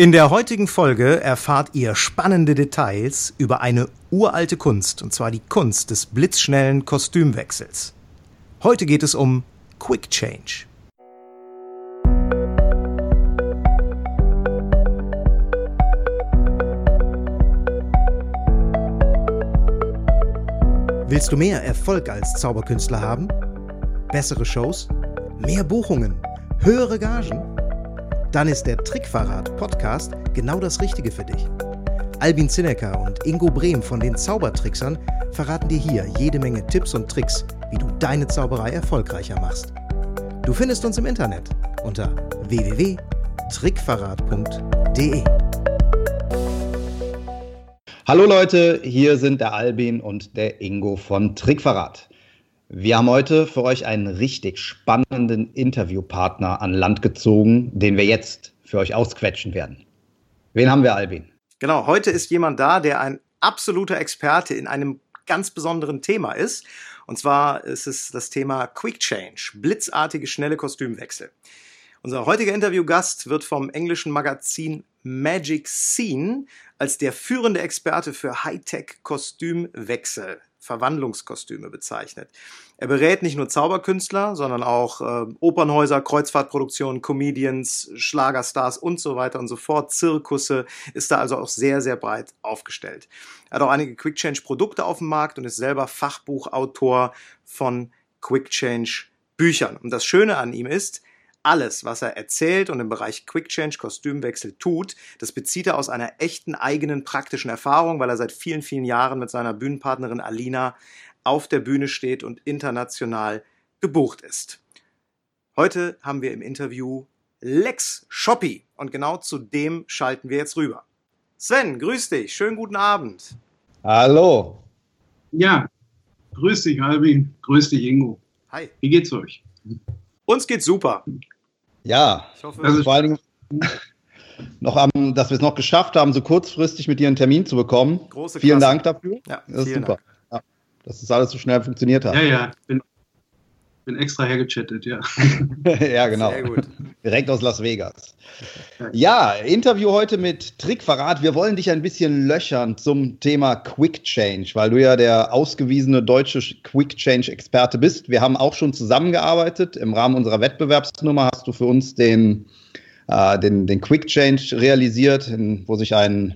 In der heutigen Folge erfahrt ihr spannende Details über eine uralte Kunst, und zwar die Kunst des blitzschnellen Kostümwechsels. Heute geht es um Quick Change. Willst du mehr Erfolg als Zauberkünstler haben? Bessere Shows? Mehr Buchungen? Höhere Gagen? Dann ist der Trickverrat Podcast genau das Richtige für dich. Albin Zinecker und Ingo Brehm von den Zaubertricksern verraten dir hier jede Menge Tipps und Tricks, wie du deine Zauberei erfolgreicher machst. Du findest uns im Internet unter www.trickverrat.de. Hallo Leute, hier sind der Albin und der Ingo von Trickverrat. Wir haben heute für euch einen richtig spannenden Interviewpartner an Land gezogen, den wir jetzt für euch ausquetschen werden. Wen haben wir, Albin? Genau, heute ist jemand da, der ein absoluter Experte in einem ganz besonderen Thema ist. Und zwar ist es das Thema Quick Change, blitzartige, schnelle Kostümwechsel. Unser heutiger Interviewgast wird vom englischen Magazin Magic Scene als der führende Experte für Hightech-Kostümwechsel Verwandlungskostüme bezeichnet. Er berät nicht nur Zauberkünstler, sondern auch äh, Opernhäuser, Kreuzfahrtproduktionen, Comedians, Schlagerstars und so weiter und so fort, Zirkusse, ist da also auch sehr, sehr breit aufgestellt. Er hat auch einige Quick Change Produkte auf dem Markt und ist selber Fachbuchautor von Quick Change Büchern. Und das Schöne an ihm ist, alles, was er erzählt und im Bereich Quick Change Kostümwechsel tut, das bezieht er aus einer echten eigenen praktischen Erfahrung, weil er seit vielen, vielen Jahren mit seiner Bühnenpartnerin Alina auf der Bühne steht und international gebucht ist. Heute haben wir im Interview Lex Shoppi und genau zu dem schalten wir jetzt rüber. Sven, grüß dich, schönen guten Abend. Hallo. Ja, grüß dich, Albin, grüß dich, Ingo. Hi. Wie geht's euch? Uns geht's super. Ja, ich hoffe, also vor allen Dingen noch am, dass wir es noch geschafft haben, so kurzfristig mit dir einen Termin zu bekommen. Große Vielen Dank dafür. Ja, das ist super. Ja, dass das alles so schnell funktioniert hat. Ja, ja, bin bin extra hergechattet, ja. ja, genau. Sehr gut. Direkt aus Las Vegas. Ja, Interview heute mit Trickverrat. Wir wollen dich ein bisschen löchern zum Thema Quick Change, weil du ja der ausgewiesene deutsche Quick Change Experte bist. Wir haben auch schon zusammengearbeitet. Im Rahmen unserer Wettbewerbsnummer hast du für uns den, äh, den, den Quick Change realisiert, in, wo sich ein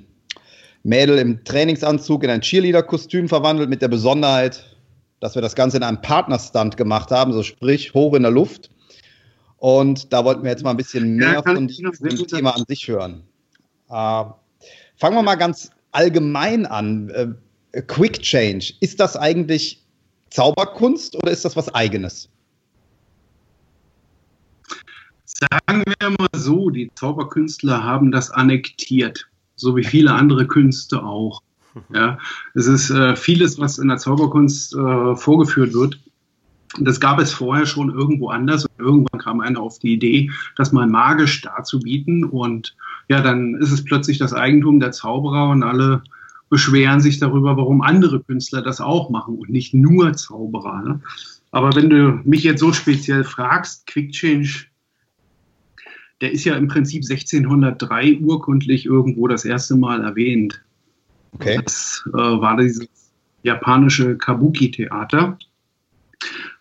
Mädel im Trainingsanzug in ein Cheerleader-Kostüm verwandelt, mit der Besonderheit, dass wir das Ganze in einem Partnerstand gemacht haben, so sprich hoch in der Luft. Und da wollten wir jetzt mal ein bisschen mehr ja, von diesem Thema an sich hören. Äh, fangen wir mal ganz allgemein an. Äh, Quick Change, ist das eigentlich Zauberkunst oder ist das was eigenes? Sagen wir mal so, die Zauberkünstler haben das annektiert, so wie viele andere Künste auch. Ja, es ist äh, vieles, was in der Zauberkunst äh, vorgeführt wird. Das gab es vorher schon irgendwo anders. Und irgendwann kam einer auf die Idee, das mal magisch darzubieten. Und ja, dann ist es plötzlich das Eigentum der Zauberer und alle beschweren sich darüber, warum andere Künstler das auch machen und nicht nur Zauberer. Ne? Aber wenn du mich jetzt so speziell fragst, Quick Change, der ist ja im Prinzip 1603 urkundlich irgendwo das erste Mal erwähnt. Okay. Das äh, war dieses japanische Kabuki-Theater,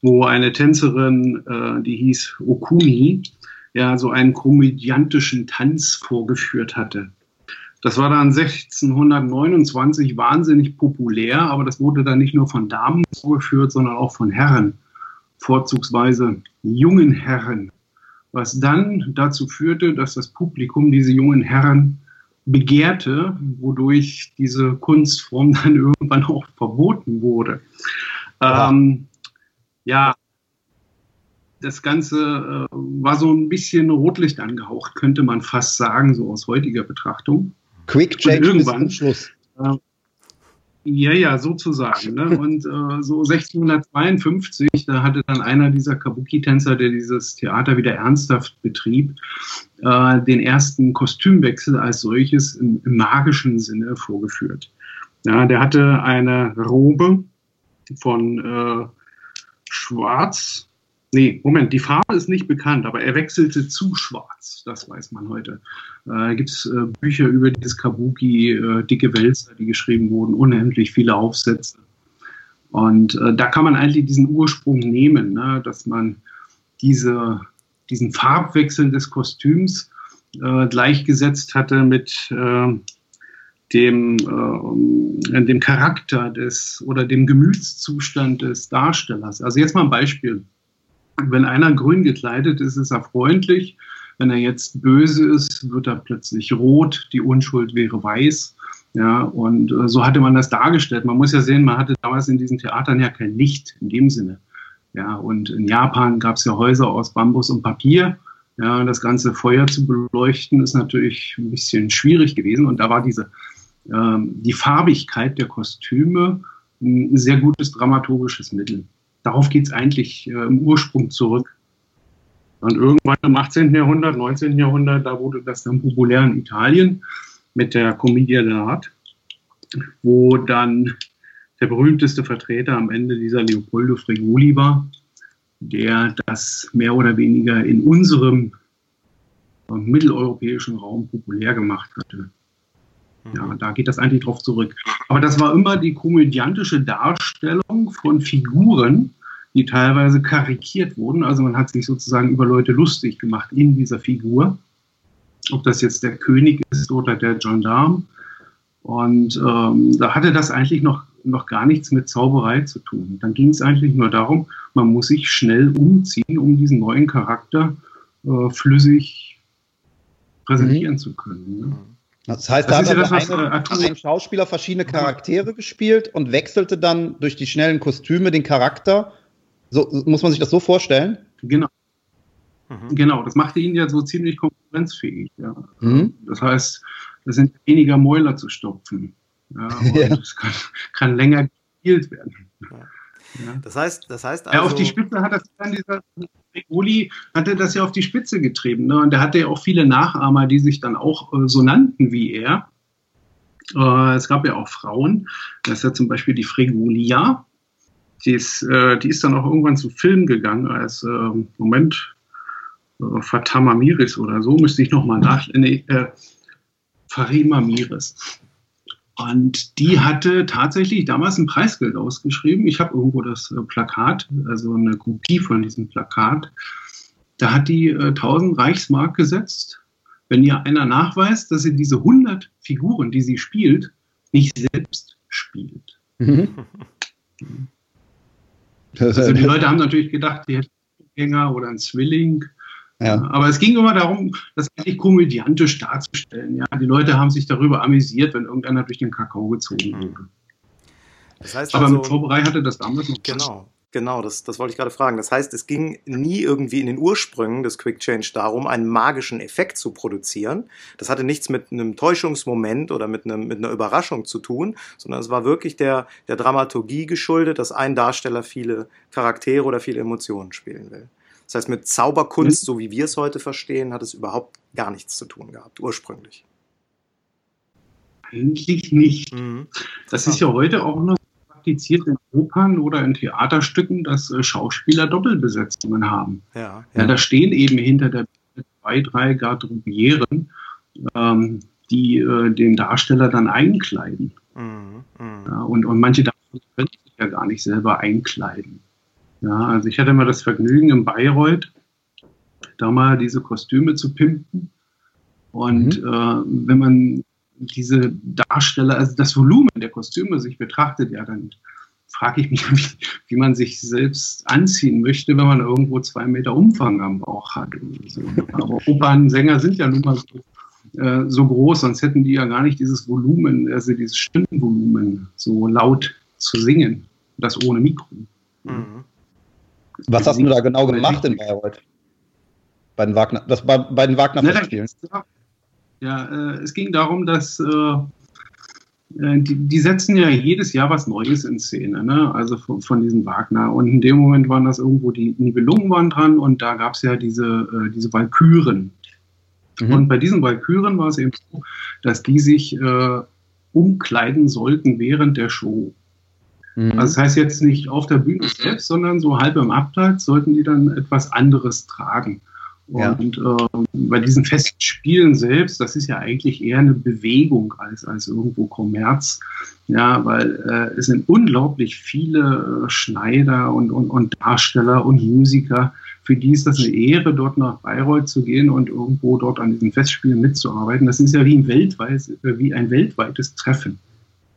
wo eine Tänzerin, äh, die hieß Okuni, ja, so einen komödiantischen Tanz vorgeführt hatte. Das war dann 1629 wahnsinnig populär, aber das wurde dann nicht nur von Damen vorgeführt, sondern auch von Herren, vorzugsweise jungen Herren, was dann dazu führte, dass das Publikum diese jungen Herren begehrte, wodurch diese Kunstform dann irgendwann auch verboten wurde. Ja, ähm, ja das Ganze äh, war so ein bisschen Rotlicht angehaucht, könnte man fast sagen, so aus heutiger Betrachtung. Quick Change irgendwann, Schluss. Äh, ja, ja, sozusagen. Ne? Und äh, so 1652, da hatte dann einer dieser Kabuki-Tänzer, der dieses Theater wieder ernsthaft betrieb, äh, den ersten Kostümwechsel als solches im, im, magischen Sinne vorgeführt. Ja, der hatte eine Robe von äh, Schwarz, Nee, Moment, die Farbe ist nicht bekannt, aber er wechselte zu schwarz, das weiß man heute. Äh, gibt es äh, Bücher über dieses Kabuki, äh, dicke Wälzer, die geschrieben wurden, unendlich viele Aufsätze. Und äh, da kann man eigentlich diesen Ursprung nehmen, ne, dass man diese, diesen Farbwechsel des Kostüms äh, gleichgesetzt hatte mit äh, dem, dem Charakter des oder dem Gemütszustand des Darstellers. Also jetzt mal ein Beispiel. Wenn einer grün gekleidet ist, ist er freundlich. Wenn er jetzt böse ist, wird er plötzlich rot. Die Unschuld wäre weiß. Ja, und äh, so hatte man das dargestellt. Man muss ja sehen, man hatte damals in diesen Theatern ja kein Licht in dem Sinne. Ja, und in Japan gab es ja Häuser aus Bambus und Papier. Ja, das ganze Feuer zu beleuchten ist natürlich ein bisschen schwierig gewesen. Und da war diese, die Farbigkeit der Kostüme ein sehr gutes dramaturgisches Mittel darauf geht es eigentlich äh, im Ursprung zurück. Und irgendwann im 18. Jahrhundert, 19. Jahrhundert, da wurde das dann populär in Italien mit der Commedia dell'arte, wo dann der berühmteste Vertreter am Ende dieser Leopoldo Fregoli war, der das mehr oder weniger in unserem äh, mitteleuropäischen Raum populär gemacht hatte. Ja, da geht das eigentlich drauf zurück. Aber das war immer die komödiantische Darstellung von Figuren, die teilweise karikiert wurden. Also man hat sich sozusagen über Leute lustig gemacht in dieser Figur. Ob das jetzt der König ist oder der Gendarm. Und ähm, da hatte das eigentlich noch, noch gar nichts mit Zauberei zu tun. Dann ging es eigentlich nur darum, man muss sich schnell umziehen, um diesen neuen Charakter äh, flüssig präsentieren mhm. zu können. Ne? Das heißt, das da hat ja das, eine, ein Schauspieler verschiedene Charaktere gespielt und wechselte dann durch die schnellen Kostüme den Charakter. So muss man sich das so vorstellen? Genau. Mhm. Genau, das machte ihn ja so ziemlich konkurrenzfähig. Ja. Mhm. Das heißt, es sind weniger Mäuler zu stopfen. Ja, und ja. es kann, kann, länger gespielt werden. Ja. Das heißt, das heißt also. Ja, auf die also Spitze hat das dann dieser Regoli hatte das ja auf die Spitze getrieben. Ne? Und der hatte ja auch viele Nachahmer, die sich dann auch äh, so nannten wie er. Äh, es gab ja auch Frauen. Das ist ja zum Beispiel die Fregolia. Die ist, äh, die ist dann auch irgendwann zu Film gegangen als, äh, Moment, äh, Fatama Miris oder so, müsste ich nochmal nach. Nee, äh, Farima Miris. Und die hatte tatsächlich damals ein Preisgeld ausgeschrieben. Ich habe irgendwo das äh, Plakat, also eine Kopie von diesem Plakat. Da hat die äh, 1000 Reichsmark gesetzt. Wenn ihr einer nachweist, dass sie diese 100 Figuren, die sie spielt, nicht selbst spielt. Mhm. Also die Leute haben natürlich gedacht, die hätte einen Gänger oder einen Zwilling ja. Aber es ging immer darum, das eigentlich komödiantisch darzustellen. Ja, die Leute haben sich darüber amüsiert, wenn irgendeiner durch den Kakao gezogen mhm. wurde. Das heißt Aber also, mit Zauberei hatte das damals noch. Genau. Genau, das, das wollte ich gerade fragen. Das heißt, es ging nie irgendwie in den Ursprüngen des Quick Change darum, einen magischen Effekt zu produzieren. Das hatte nichts mit einem Täuschungsmoment oder mit, einem, mit einer Überraschung zu tun, sondern es war wirklich der, der Dramaturgie geschuldet, dass ein Darsteller viele Charaktere oder viele Emotionen spielen will. Das heißt, mit Zauberkunst, mhm. so wie wir es heute verstehen, hat es überhaupt gar nichts zu tun gehabt, ursprünglich. Eigentlich nicht. Mhm. Das ist ja heute auch noch praktiziert in Opern oder in Theaterstücken, dass äh, Schauspieler Doppelbesetzungen haben. Ja, ja. ja, da stehen eben hinter der zwei, drei Garderobieren, ähm, die äh, den Darsteller dann einkleiden. Mhm, mh. ja, und, und manche davon können sich ja gar nicht selber einkleiden. Ja, also ich hatte mal das Vergnügen in Bayreuth, da mal diese Kostüme zu pimpen. Und mhm. äh, wenn man diese Darsteller, also das Volumen der Kostüme sich betrachtet, ja, dann frage ich mich, wie, wie, man sich selbst anziehen möchte, wenn man irgendwo zwei Meter Umfang am Bauch hat. So. Aber Opernsänger sind ja nun mal so, äh, so, groß, sonst hätten die ja gar nicht dieses Volumen, also dieses Stimmenvolumen so laut zu singen. Das ohne Mikro. Mhm. Was hast du da genau gemacht in Bayreuth? Bei den Wagner, das, bei, bei den Wagner-Festspielen? Ja, äh, es ging darum, dass äh, äh, die, die, setzen ja jedes Jahr was Neues in Szene, ne? also von, von diesem Wagner. Und in dem Moment waren das irgendwo die Nibelungen waren dran und da gab es ja diese, äh, diese Walküren. Mhm. Und bei diesen Walküren war es eben so, dass die sich äh, umkleiden sollten während der Show. Mhm. Also das heißt jetzt nicht auf der Bühne selbst, sondern so halb im Abteil sollten die dann etwas anderes tragen. Und ja. äh, bei diesen festen Spielen selbst, das ist ja eigentlich eher eine Bewegung als, als irgendwo Kommerz. Ja, weil äh, es sind unglaublich viele äh, Schneider und, und, und Darsteller und Musiker, für die ist das eine Ehre, dort nach Bayreuth zu gehen und irgendwo dort an diesen Festspielen mitzuarbeiten. Das ist ja wie ein, weltweit, wie ein weltweites Treffen.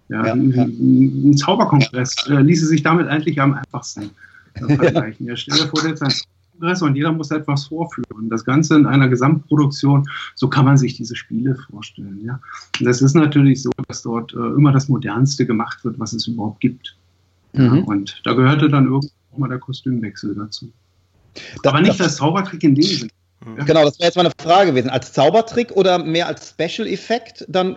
Ja, ja, ein, ein, Zauberkongress äh, ließe sich damit eigentlich am einfachsten äh, vergleichen. Ja. stell dir vor, jetzt ein Kongress und jeder muss etwas vorführen. Das Ganze in einer Gesamtproduktion, so kann man sich diese Spiele vorstellen. Ja. Und das ist natürlich so, dass dort äh, immer das Modernste gemacht wird, was es überhaupt gibt. Mhm. Ja, und da gehörte dann irgendwann mal der Kostümwechsel dazu. Da, Aber nicht als Zaubertrick in dem Sinne. Ja. Genau, das wäre jetzt meine Frage gewesen. Als Zaubertrick oder mehr als Special-Effekt dann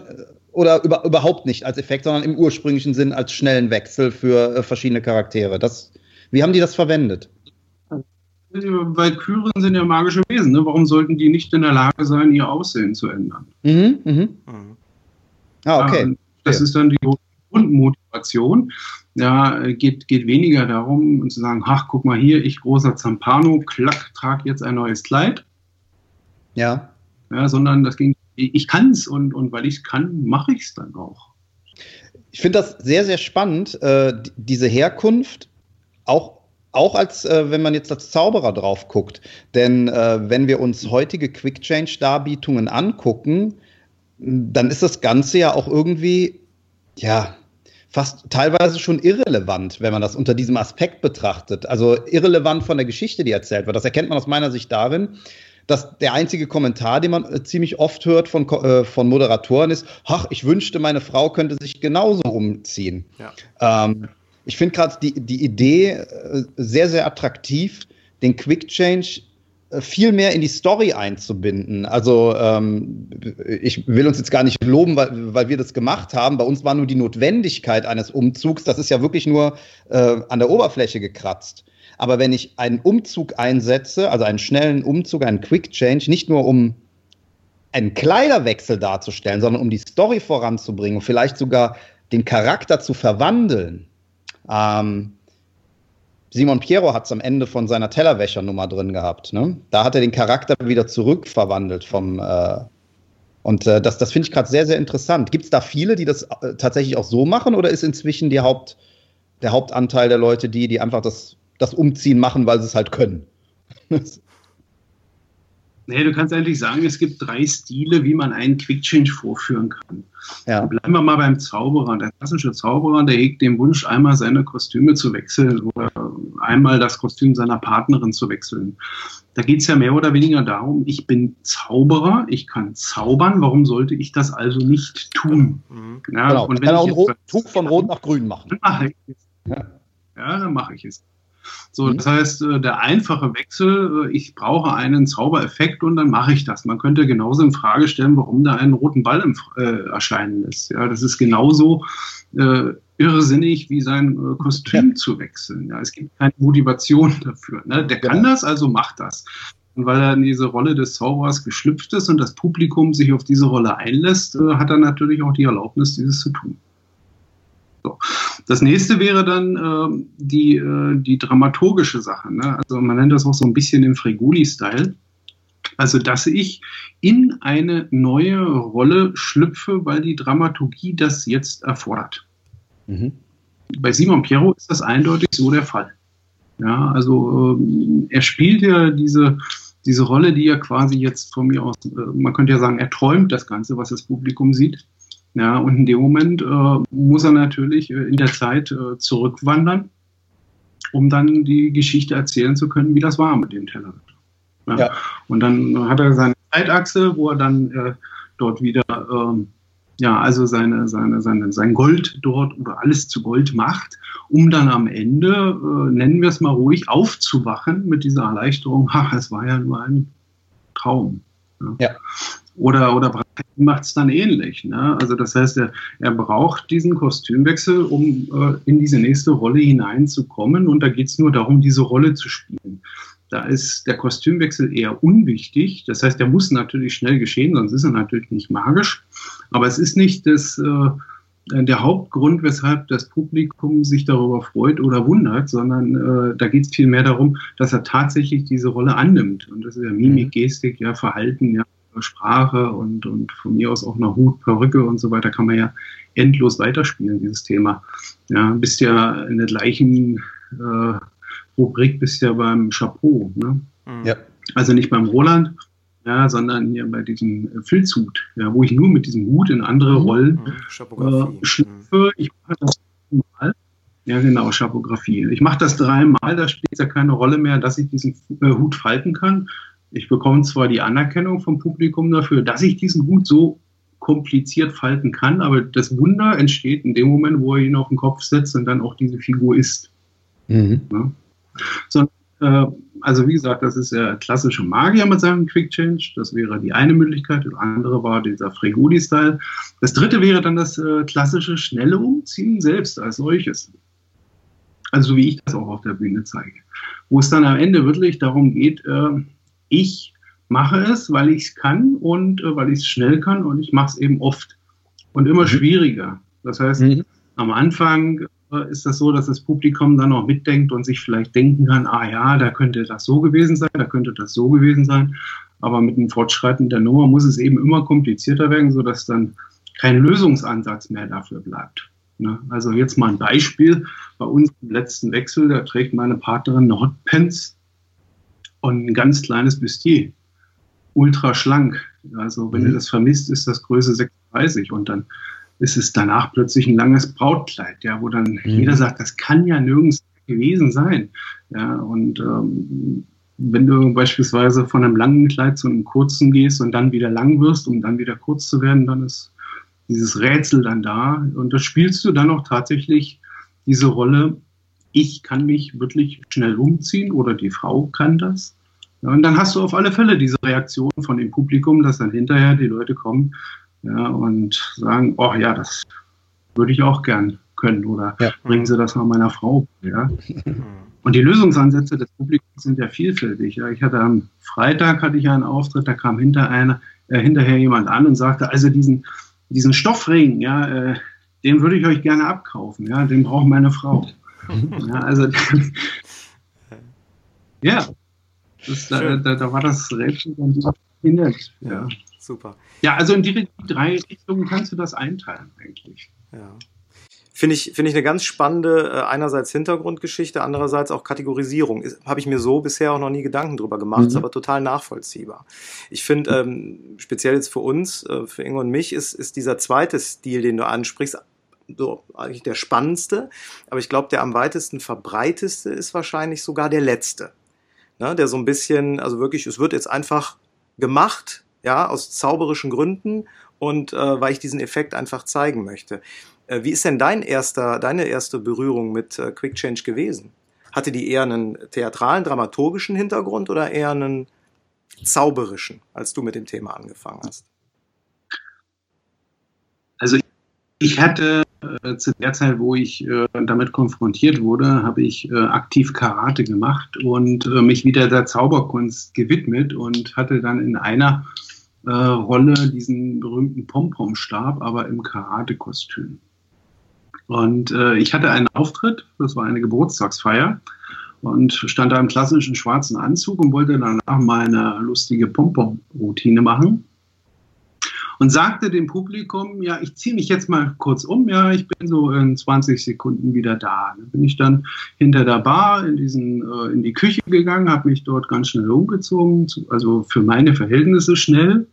oder über, überhaupt nicht als Effekt, sondern im ursprünglichen Sinn als schnellen Wechsel für äh, verschiedene Charaktere. Das, wie haben die das verwendet? Weil Kyren sind ja magische Wesen. Ne? Warum sollten die nicht in der Lage sein, ihr Aussehen zu ändern? Mhm, mhm. Ah, okay. Ja, das ja. ist dann die Grundmotivation. Ja, geht, geht weniger darum, zu sagen, ach, guck mal hier, ich großer Zampano, klack, trage jetzt ein neues Kleid. Ja. Ja, sondern das ging ich kann es und, und weil ich es kann, mache ich es dann auch. Ich finde das sehr, sehr spannend, äh, diese Herkunft, auch, auch als äh, wenn man jetzt als Zauberer drauf guckt. Denn äh, wenn wir uns heutige Quick Change-Darbietungen angucken, dann ist das Ganze ja auch irgendwie, ja, fast teilweise schon irrelevant, wenn man das unter diesem Aspekt betrachtet. Also irrelevant von der Geschichte, die erzählt wird. Das erkennt man aus meiner Sicht darin, dass der einzige Kommentar, den man äh, ziemlich oft hört von, äh, von Moderatoren ist, ach, ich wünschte, meine Frau könnte sich genauso umziehen. Ja. Ähm, ich finde gerade die, die Idee äh, sehr, sehr attraktiv, den Quick Change äh, viel mehr in die Story einzubinden. Also ähm, ich will uns jetzt gar nicht loben, weil, weil wir das gemacht haben. Bei uns war nur die Notwendigkeit eines Umzugs, das ist ja wirklich nur äh, an der Oberfläche gekratzt. Aber wenn ich einen Umzug einsetze, also einen schnellen Umzug, einen Quick Change, nicht nur um einen Kleiderwechsel darzustellen, sondern um die Story voranzubringen und vielleicht sogar den Charakter zu verwandeln. Ähm, Simon Piero hat es am Ende von seiner Tellerwäschernummer drin gehabt. Ne? Da hat er den Charakter wieder zurückverwandelt vom äh, und äh, das, das finde ich gerade sehr, sehr interessant. Gibt es da viele, die das äh, tatsächlich auch so machen oder ist inzwischen Haupt, der Hauptanteil der Leute die, die einfach das das Umziehen machen, weil sie es halt können. Nee, du kannst eigentlich sagen, es gibt drei Stile, wie man einen Quick Change vorführen kann. Ja. Bleiben wir mal beim Zauberer. Der klassische Zauberer, der hegt den Wunsch, einmal seine Kostüme zu wechseln oder einmal das Kostüm seiner Partnerin zu wechseln. Da geht es ja mehr oder weniger darum, ich bin Zauberer, ich kann zaubern, warum sollte ich das also nicht tun? Mhm. Ja, genau. Und wenn kann ich auch ein Tuch von Rot nach Grün machen. Dann mache ich es. Ja. ja, dann mache ich es. So, mhm. das heißt, äh, der einfache Wechsel, äh, ich brauche einen Zaubereffekt und dann mache ich das. Man könnte genauso in Frage stellen, warum da einen roten Ball im, äh, erscheinen lässt. Ja, das ist genauso äh, irrsinnig wie sein äh, Kostüm ja. zu wechseln. Ja, es gibt keine Motivation dafür. Ne? Der kann das, also macht das. Und weil er in diese Rolle des Zauberers geschlüpft ist und das Publikum sich auf diese Rolle einlässt, äh, hat er natürlich auch die Erlaubnis, dieses zu tun. So. Das nächste wäre dann äh, die, äh, die dramaturgische Sache. Ne? Also man nennt das auch so ein bisschen den Freguli-Style. Also, dass ich in eine neue Rolle schlüpfe, weil die Dramaturgie das jetzt erfordert. Mhm. Bei Simon Piero ist das eindeutig so der Fall. Ja, also äh, er spielt ja diese, diese Rolle, die er quasi jetzt von mir aus, äh, man könnte ja sagen, er träumt das Ganze, was das Publikum sieht. Ja, und in dem Moment äh, muss er natürlich äh, in der Zeit äh, zurückwandern, um dann die Geschichte erzählen zu können, wie das war mit dem Teller. Ja. ja. Und dann hat er seine Zeitachse, wo er dann äh, dort wieder, ähm, ja, also seine, seine, seine, sein Gold dort oder alles zu Gold macht, um dann am Ende, äh, nennen wir es mal ruhig, aufzuwachen mit dieser Erleichterung, ha, es war ja nur ein Traum. Ja. ja. Oder, oder macht es dann ähnlich. Ne? Also das heißt, er, er braucht diesen Kostümwechsel, um äh, in diese nächste Rolle hineinzukommen. Und da geht es nur darum, diese Rolle zu spielen. Da ist der Kostümwechsel eher unwichtig. Das heißt, der muss natürlich schnell geschehen, sonst ist er natürlich nicht magisch. Aber es ist nicht das, äh, der Hauptgrund, weshalb das Publikum sich darüber freut oder wundert, sondern äh, da geht es vielmehr darum, dass er tatsächlich diese Rolle annimmt. Und das ist ja Mimik, mhm. Gestik, ja, Verhalten, ja, Sprache und, und von mir aus auch noch Hut, Perücke und so weiter kann man ja endlos weiterspielen, dieses Thema. Ja, bist ja in der gleichen äh, Rubrik, bist ja beim Chapeau. Ne? Mhm. Ja. Also nicht beim Roland, ja, sondern hier bei diesem Filzhut, ja, wo ich nur mit diesem Hut in andere mhm. Rollen äh, schlüpfe. Ich mache das mal. Ja, genau, Schapografie. Ich mache das dreimal, da spielt es ja keine Rolle mehr, dass ich diesen äh, Hut falten kann. Ich bekomme zwar die Anerkennung vom Publikum dafür, dass ich diesen Hut so kompliziert falten kann, aber das Wunder entsteht in dem Moment, wo er ihn auf den Kopf setzt und dann auch diese Figur ist. Mhm. Ja? So, äh, also wie gesagt, das ist der klassische Magier mit seinem Quick Change. Das wäre die eine Möglichkeit. Das andere war dieser Fregoli-Style. Das dritte wäre dann das äh, klassische schnelle Umziehen selbst als solches. Also wie ich das auch auf der Bühne zeige. Wo es dann am Ende wirklich darum geht, äh, ich mache es, weil ich es kann und äh, weil ich es schnell kann und ich mache es eben oft und immer mhm. schwieriger. Das heißt, mhm. am Anfang äh, ist das so, dass das Publikum dann auch mitdenkt und sich vielleicht denken kann, ah ja, da könnte das so gewesen sein, da könnte das so gewesen sein. Aber mit dem Fortschreiten der Nummer muss es eben immer komplizierter werden, sodass dann kein Lösungsansatz mehr dafür bleibt. Ne? Also jetzt mal ein Beispiel. Bei uns im letzten Wechsel, da trägt meine Partnerin eine Hotpants und ein ganz kleines Bustier. Ultra schlank. Also wenn mhm. ihr das vermisst, ist das Größe 36 und dann ist es danach plötzlich ein langes Brautkleid, ja, wo dann mhm. jeder sagt, das kann ja nirgends gewesen sein. Ja, und ähm, wenn du beispielsweise von einem langen Kleid zu einem kurzen gehst und dann wieder lang wirst, um dann wieder kurz zu werden, dann ist dieses Rätsel dann da. Und das spielst du dann auch tatsächlich diese Rolle, ich kann mich wirklich schnell umziehen oder die Frau kann das. Ja, und dann hast du auf alle Fälle diese Reaktion von dem Publikum, dass dann hinterher die Leute kommen ja, und sagen, oh ja, das würde ich auch gern können oder ja. bringen Sie das mal meiner Frau. Ja. Und die Lösungsansätze des Publikums sind ja vielfältig. Ja. Ich hatte am Freitag hatte ich einen Auftritt, da kam hinter einer, äh, hinterher jemand an und sagte, also diesen, diesen Stoffring, ja, äh, den würde ich euch gerne abkaufen, ja, den braucht meine Frau. Ja, also ja, das, da, da, da, war das Rätsel dann nett. Ja. Super. Ja, also in die drei Richtungen kannst du das einteilen, eigentlich. Ja. Finde ich, finde ich eine ganz spannende, äh, einerseits Hintergrundgeschichte, andererseits auch Kategorisierung. Habe ich mir so bisher auch noch nie Gedanken drüber gemacht, mhm. ist aber total nachvollziehbar. Ich finde, ähm, speziell jetzt für uns, äh, für Ingo und mich, ist, ist dieser zweite Stil, den du ansprichst, so eigentlich der spannendste, aber ich glaube, der am weitesten verbreiteste ist wahrscheinlich sogar der letzte. Ne, der so ein bisschen, also wirklich, es wird jetzt einfach gemacht, ja, aus zauberischen Gründen und äh, weil ich diesen Effekt einfach zeigen möchte. Äh, wie ist denn dein erster, deine erste Berührung mit äh, Quick Change gewesen? Hatte die eher einen theatralen, dramaturgischen Hintergrund oder eher einen zauberischen, als du mit dem Thema angefangen hast? Also ich hatte zu der Zeit, wo ich äh, damit konfrontiert wurde, habe ich äh, aktiv Karate gemacht und äh, mich wieder der Zauberkunst gewidmet und hatte dann in einer äh, Rolle diesen berühmten Pom-Pom-Stab, aber im Karate-Kostüm. Und äh, ich hatte einen Auftritt, das war eine Geburtstagsfeier und stand da im klassischen schwarzen Anzug und wollte danach meine lustige Pom-Pom-Routine machen und sagte dem Publikum, ja, ich ziehe mich jetzt mal kurz um, ja, ich bin so in 20 Sekunden wieder da. Dann bin ich dann hinter der Bar in, diesen, äh, in die Küche gegangen, habe mich dort ganz schnell umgezogen, also für meine Verhältnisse schnell.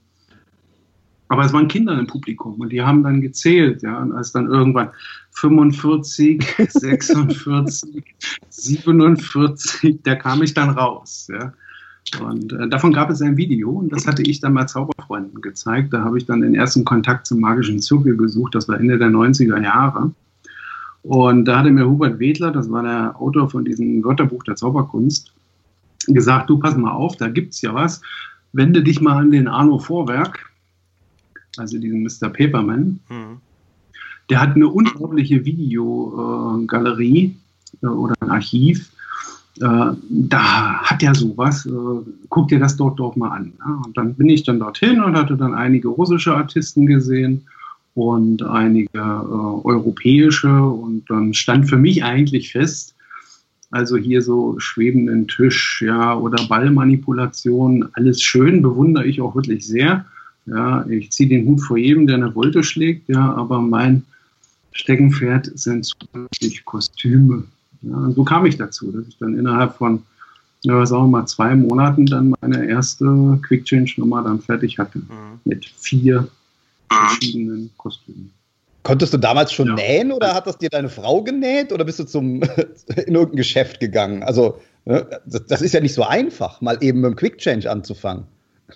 Aber es waren Kinder im Publikum und die haben dann gezählt, ja, und als dann irgendwann 45, 46, 47, da kam ich dann raus, ja. Und äh, davon gab es ein Video und das hatte ich dann mal Zauberfreunden gezeigt. Da habe ich dann den ersten Kontakt zum magischen Zirkel gesucht. Das war Ende der 90er Jahre. Und da hatte mir Hubert Wedler, das war der Autor von diesem Wörterbuch der Zauberkunst, gesagt, du pass mal auf, da gibt es ja was. Wende dich mal an den Arno Vorwerk, also diesen Mr. Paperman. Mhm. Der hat eine unglaubliche Videogalerie äh, oder ein Archiv äh, da hat er sowas, äh, guck dir das dort doch mal an. Ja? Und dann bin ich dann dorthin und hatte dann einige russische Artisten gesehen und einige äh, europäische. Und dann stand für mich eigentlich fest, also hier so schwebenden Tisch, ja, oder Ballmanipulation, alles schön, bewundere ich auch wirklich sehr. Ja, ich ziehe den Hut vor jedem, der eine Wolte schlägt, ja, aber mein Steckenpferd sind zusätzlich Kostüme. Ja, und so kam ich dazu, dass ich dann innerhalb von, ja, sagen wir mal, zwei Monaten dann meine erste Quick Change Nummer dann fertig hatte. Mhm. Mit vier verschiedenen Kostümen. Konntest du damals schon ja. nähen oder hat das dir deine Frau genäht oder bist du zum, in irgendein Geschäft gegangen? Also, ne, das ist ja nicht so einfach, mal eben mit dem Quick Change anzufangen.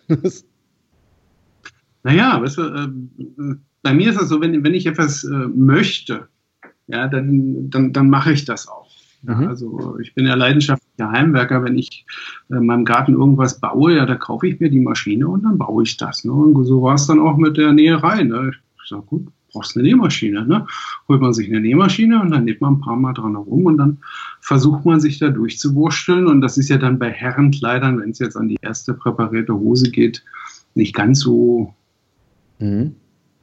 naja, weißt du, äh, bei mir ist es so, wenn, wenn ich etwas äh, möchte, ja, dann, dann, dann mache ich das auch. Ja, mhm. Also ich bin ja leidenschaftlicher Heimwerker. Wenn ich äh, in meinem Garten irgendwas baue, ja, da kaufe ich mir die Maschine und dann baue ich das. Ne? Und so war es dann auch mit der Näherei. Ne? Ich sage, gut, brauchst eine Nähmaschine. Ne? Holt man sich eine Nähmaschine und dann näht man ein paar Mal dran herum und dann versucht man sich da durchzuwursteln. Und das ist ja dann bei Herrenkleidern, wenn es jetzt an die erste präparierte Hose geht, nicht ganz so mhm.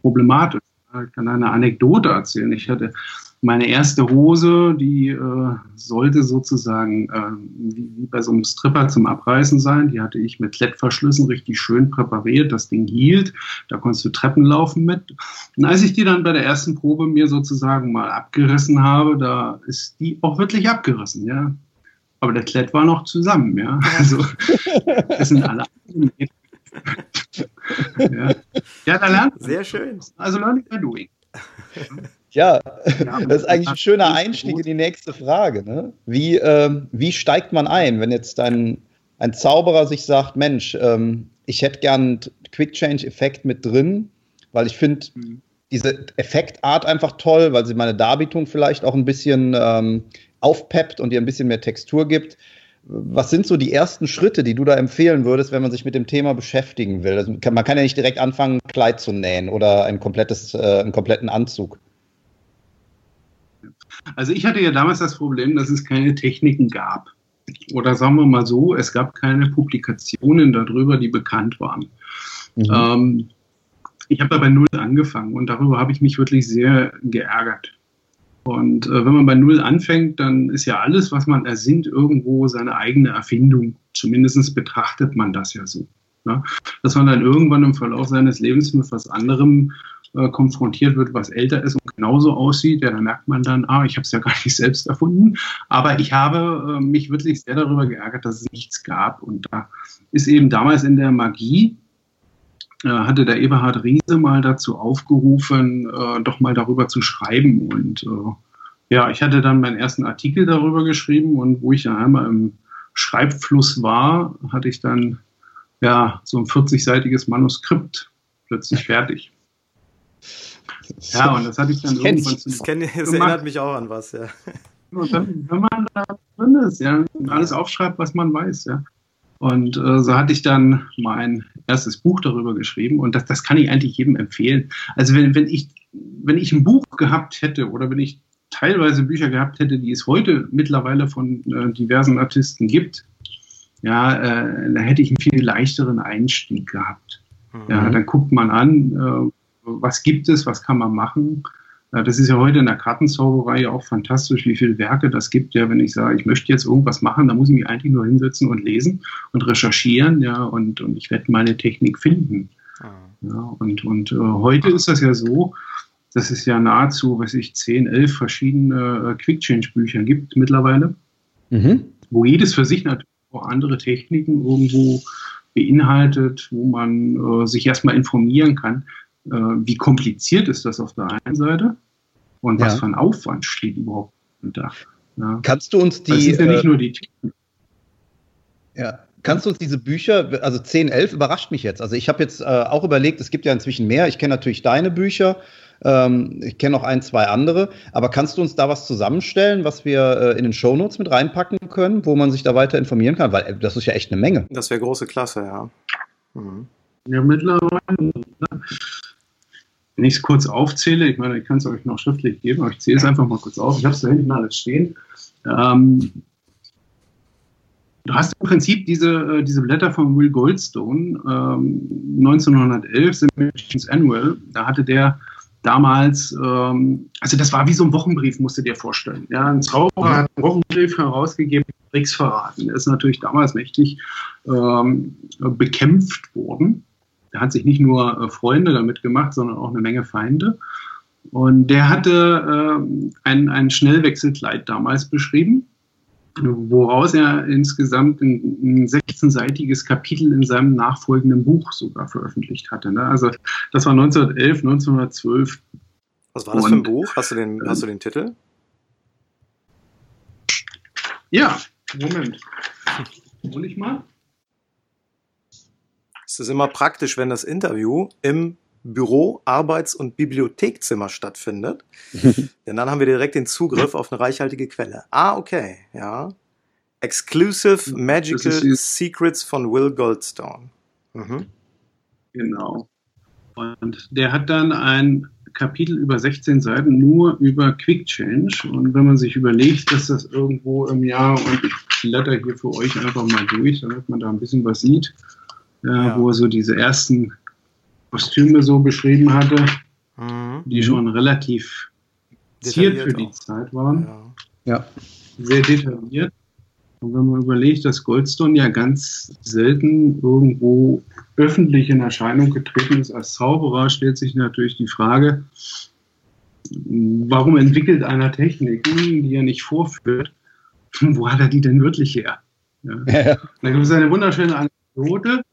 problematisch. Ich kann eine Anekdote erzählen. Ich hatte meine erste Hose, die äh, sollte sozusagen äh, wie, wie, bei so einem Stripper zum Abreißen sein. Die hatte ich mit Klettverschlüssen richtig schön präpariert. Das Ding hielt. Da konntest du Treppen laufen mit. Und als ich die dann bei der ersten Probe mir sozusagen mal abgerissen habe, da ist die auch wirklich abgerissen, ja. Aber der Klett war noch zusammen, ja. Also, das sind alle ja. ja, da lernt Sehr schön. Also learning by doing. Ja, das ist eigentlich ein schöner Einstieg in die nächste Frage. Ne? Wie, ähm, wie steigt man ein, wenn jetzt ein, ein Zauberer sich sagt, Mensch, ähm, ich hätte gern einen Quick-Change-Effekt mit drin, weil ich finde mhm. diese Effektart einfach toll, weil sie meine Darbietung vielleicht auch ein bisschen ähm, aufpeppt und ihr ein bisschen mehr Textur gibt. Was sind so die ersten Schritte, die du da empfehlen würdest, wenn man sich mit dem Thema beschäftigen will? Also man kann ja nicht direkt anfangen, ein Kleid zu nähen oder ein komplettes, äh, einen kompletten Anzug. Also ich hatte ja damals das Problem, dass es keine Techniken gab. Oder sagen wir mal so, es gab keine Publikationen darüber, die bekannt waren. Mhm. Ähm, ich habe da bei Null angefangen und darüber habe ich mich wirklich sehr geärgert. Und äh, wenn man bei Null anfängt, dann ist ja alles, was man ersinnt, irgendwo seine eigene Erfindung. Zumindest betrachtet man das ja so. Ne? Dass man dann irgendwann im Verlauf seines Lebens mit was anderem äh, konfrontiert wird, was älter ist und genauso aussieht, ja, dann merkt man dann, ah, ich habe es ja gar nicht selbst erfunden. Aber ich habe äh, mich wirklich sehr darüber geärgert, dass es nichts gab. Und da ist eben damals in der Magie, äh, hatte der Eberhard Riese mal dazu aufgerufen, äh, doch mal darüber zu schreiben. Und ja, ich hatte dann meinen ersten Artikel darüber geschrieben und wo ich ja einmal im Schreibfluss war, hatte ich dann ja so ein 40-seitiges Manuskript plötzlich fertig. Ja, und das hatte ich dann das irgendwann ich, das, kenn, das erinnert mich auch an was, ja. Und dann, wenn man da drin ist, ja, und alles aufschreibt, was man weiß, ja. Und äh, so hatte ich dann mein erstes Buch darüber geschrieben und das, das kann ich eigentlich jedem empfehlen. Also wenn, wenn, ich, wenn ich ein Buch gehabt hätte oder wenn ich teilweise Bücher gehabt hätte, die es heute mittlerweile von äh, diversen Artisten gibt, ja, äh, da hätte ich einen viel leichteren Einstieg gehabt. Mhm. Ja, dann guckt man an, äh, was gibt es, was kann man machen. Das ist ja heute in der Kartenzauberei auch fantastisch, wie viele Werke das gibt. Ja, wenn ich sage, ich möchte jetzt irgendwas machen, dann muss ich mich eigentlich nur hinsetzen und lesen und recherchieren, ja, und, und ich werde meine Technik finden. Ah. Ja, und und äh, heute ist das ja so, dass es ja nahezu, was ich, 10, 11 verschiedene äh, Quick-Change-Bücher gibt mittlerweile, mhm. wo jedes für sich natürlich auch andere Techniken irgendwo beinhaltet, wo man äh, sich erstmal informieren kann. Äh, wie kompliziert ist das auf der einen Seite und was ja. für ein Aufwand steht überhaupt da. Ja. Kannst du uns die. Das ist ja nicht äh, nur die Ja. Kannst du uns diese Bücher, also 10, 11 überrascht mich jetzt. Also ich habe jetzt äh, auch überlegt, es gibt ja inzwischen mehr. Ich kenne natürlich deine Bücher. Ähm, ich kenne noch ein, zwei andere. Aber kannst du uns da was zusammenstellen, was wir äh, in den Shownotes mit reinpacken können, wo man sich da weiter informieren kann? Weil äh, das ist ja echt eine Menge. Das wäre große Klasse, ja. Mhm. Ja, mittlerweile. Wenn ich es kurz aufzähle, ich meine, ich kann es euch noch schriftlich geben, aber ich zähle es einfach mal kurz auf. Ich habe es da hinten alles stehen. Ähm, du hast im Prinzip diese, äh, diese Blätter von Will Goldstone, ähm, 1911, The Magician's Annual. Da hatte der damals, ähm, also das war wie so ein Wochenbrief, musst du dir vorstellen. Ja, ein Zauberer hat einen Wochenbrief herausgegeben, Tricks verraten. Er ist natürlich damals mächtig ähm, bekämpft worden. Er hat sich nicht nur äh, Freunde damit gemacht, sondern auch eine Menge Feinde. Und der hatte äh, ein, ein Schnellwechselkleid damals beschrieben, woraus er insgesamt ein, ein 16-seitiges Kapitel in seinem nachfolgenden Buch sogar veröffentlicht hatte. Ne? Also das war 1911, 1912. Was war das Und, für ein Buch? Hast du den, hast du den Titel? Ja, Moment. Hol ich mal. Es ist immer praktisch, wenn das Interview im Büro, Arbeits- und Bibliothekzimmer stattfindet. Denn dann haben wir direkt den Zugriff auf eine reichhaltige Quelle. Ah, okay, ja. Exclusive Magical Secrets von Will Goldstone. Mhm. Genau. Und der hat dann ein Kapitel über 16 Seiten nur über Quick Change. Und wenn man sich überlegt, dass das irgendwo im Jahr, und ich blätter hier für euch einfach mal durch, damit man da ein bisschen was sieht, äh, ja. wo er so diese ersten Kostüme so beschrieben hatte, mhm. die schon relativ ziert für die Zeit waren. Ja. ja. Sehr detailliert. Und wenn man überlegt, dass Goldstone ja ganz selten irgendwo öffentlich in Erscheinung getreten ist als Zauberer, stellt sich natürlich die Frage, warum entwickelt einer Techniken, die er nicht vorführt? Wo hat er die denn wirklich her? Ja. Ja. Da gibt es eine wunderschöne Anekdote.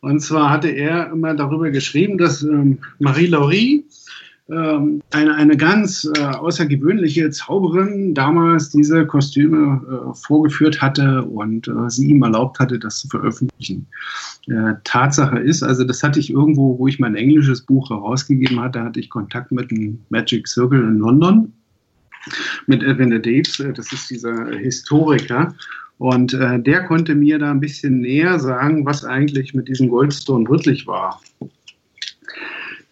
Und zwar hatte er immer darüber geschrieben, dass ähm, Marie Laurie ähm, eine, eine ganz äh, außergewöhnliche Zauberin damals diese Kostüme äh, vorgeführt hatte und äh, sie ihm erlaubt hatte, das zu veröffentlichen. Äh, Tatsache ist, also das hatte ich irgendwo, wo ich mein englisches Buch herausgegeben hatte, hatte ich Kontakt mit dem Magic Circle in London mit Edwin Daves, das ist dieser Historiker. Und äh, der konnte mir da ein bisschen näher sagen, was eigentlich mit diesem Goldstone wirklich war.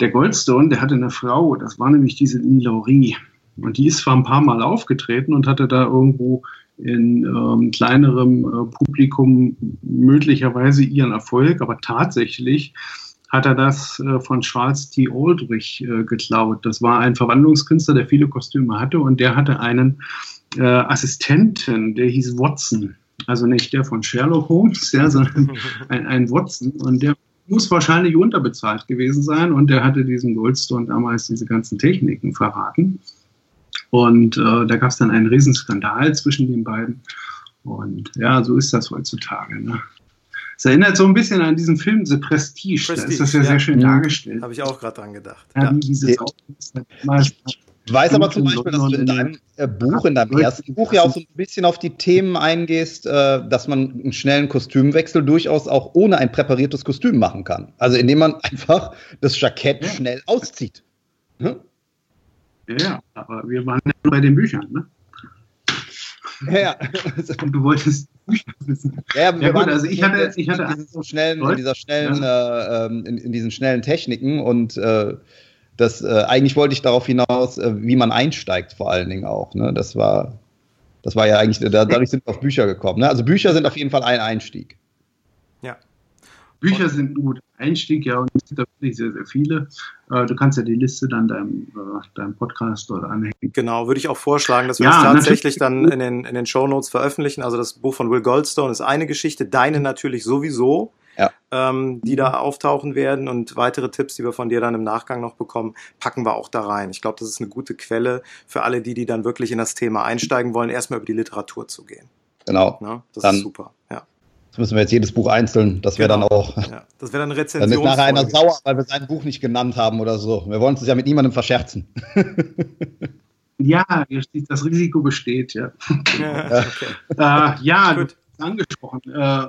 Der Goldstone, der hatte eine Frau, das war nämlich diese Laurie. Und die ist zwar ein paar Mal aufgetreten und hatte da irgendwo in ähm, kleinerem äh, Publikum möglicherweise ihren Erfolg, aber tatsächlich hat er das äh, von Charles T. Aldrich äh, geklaut. Das war ein Verwandlungskünstler, der viele Kostüme hatte und der hatte einen äh, Assistenten, der hieß Watson. Also nicht der von Sherlock Holmes, ja, sondern ein, ein Watson. Und der muss wahrscheinlich unterbezahlt gewesen sein und der hatte diesem Goldstone damals diese ganzen Techniken verraten. Und äh, da gab es dann einen Riesenskandal zwischen den beiden. Und ja, so ist das heutzutage. Ne? Es erinnert so ein bisschen an diesen Film The Prestige. Prestige da ist das ja, ja. sehr schön dargestellt. Habe ich auch gerade dran gedacht. Ja, ja. Dieses ich weiß aber zum Beispiel, dass du in deinem äh, Buch, in deinem ersten Buch ja auch so ein bisschen auf die Themen eingehst, äh, dass man einen schnellen Kostümwechsel durchaus auch ohne ein präpariertes Kostüm machen kann. Also indem man einfach das Jackett ja. schnell auszieht. Hm? Ja, aber wir waren ja bei den Büchern, ne? Ja, ja. Und du wolltest Bücher wissen. Ja, ja gut, also ich hatte, ich hatte in, so schnellen, in dieser schnellen, ja. äh, ähm, in, in, diesen schnellen Techniken und äh, das, äh, eigentlich wollte ich darauf hinaus, äh, wie man einsteigt, vor allen Dingen auch. Ne? Das war, das war ja eigentlich, da, dadurch sind wir auf Bücher gekommen. Ne? Also Bücher sind auf jeden Fall ein Einstieg. Ja. Bücher sind ein guter Einstieg, ja, und es sind da wirklich sehr, sehr viele. Äh, du kannst ja die Liste dann deinem, äh, deinem Podcast dort anhängen. Genau, würde ich auch vorschlagen, dass wir ja, das tatsächlich dann in den, in den Show Notes veröffentlichen. Also das Buch von Will Goldstone ist eine Geschichte, deine natürlich sowieso ja. ähm, die da auftauchen werden und weitere Tipps, die wir von dir dann im Nachgang noch bekommen, packen wir auch da rein. Ich glaube, das ist eine gute Quelle für alle, die, die dann wirklich in das Thema einsteigen wollen, erstmal über die Literatur zu gehen. Genau. Ja, das dann, ist super, ja. Jetzt müssen wir jetzt jedes Buch einzeln. Das wäre genau. dann auch. Ja, das wäre dann Rezension. Dann ist nachher einer sauer, weil wir sein Buch nicht genannt haben oder so. Wir wollen uns ja mit niemandem verscherzen. ja, das Risiko besteht, ja. ja, okay. äh, ja Gut. Angesprochen. Äh,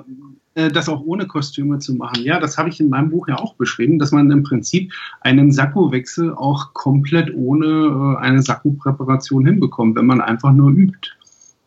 äh, das auch ohne Kostüme zu machen. Ja, das habe ich in meinem Buch ja auch beschrieben, dass man im Prinzip einen Sakko-Wechsel auch komplett ohne äh, eine Sakko-Präparation hinbekommt, wenn man einfach nur übt.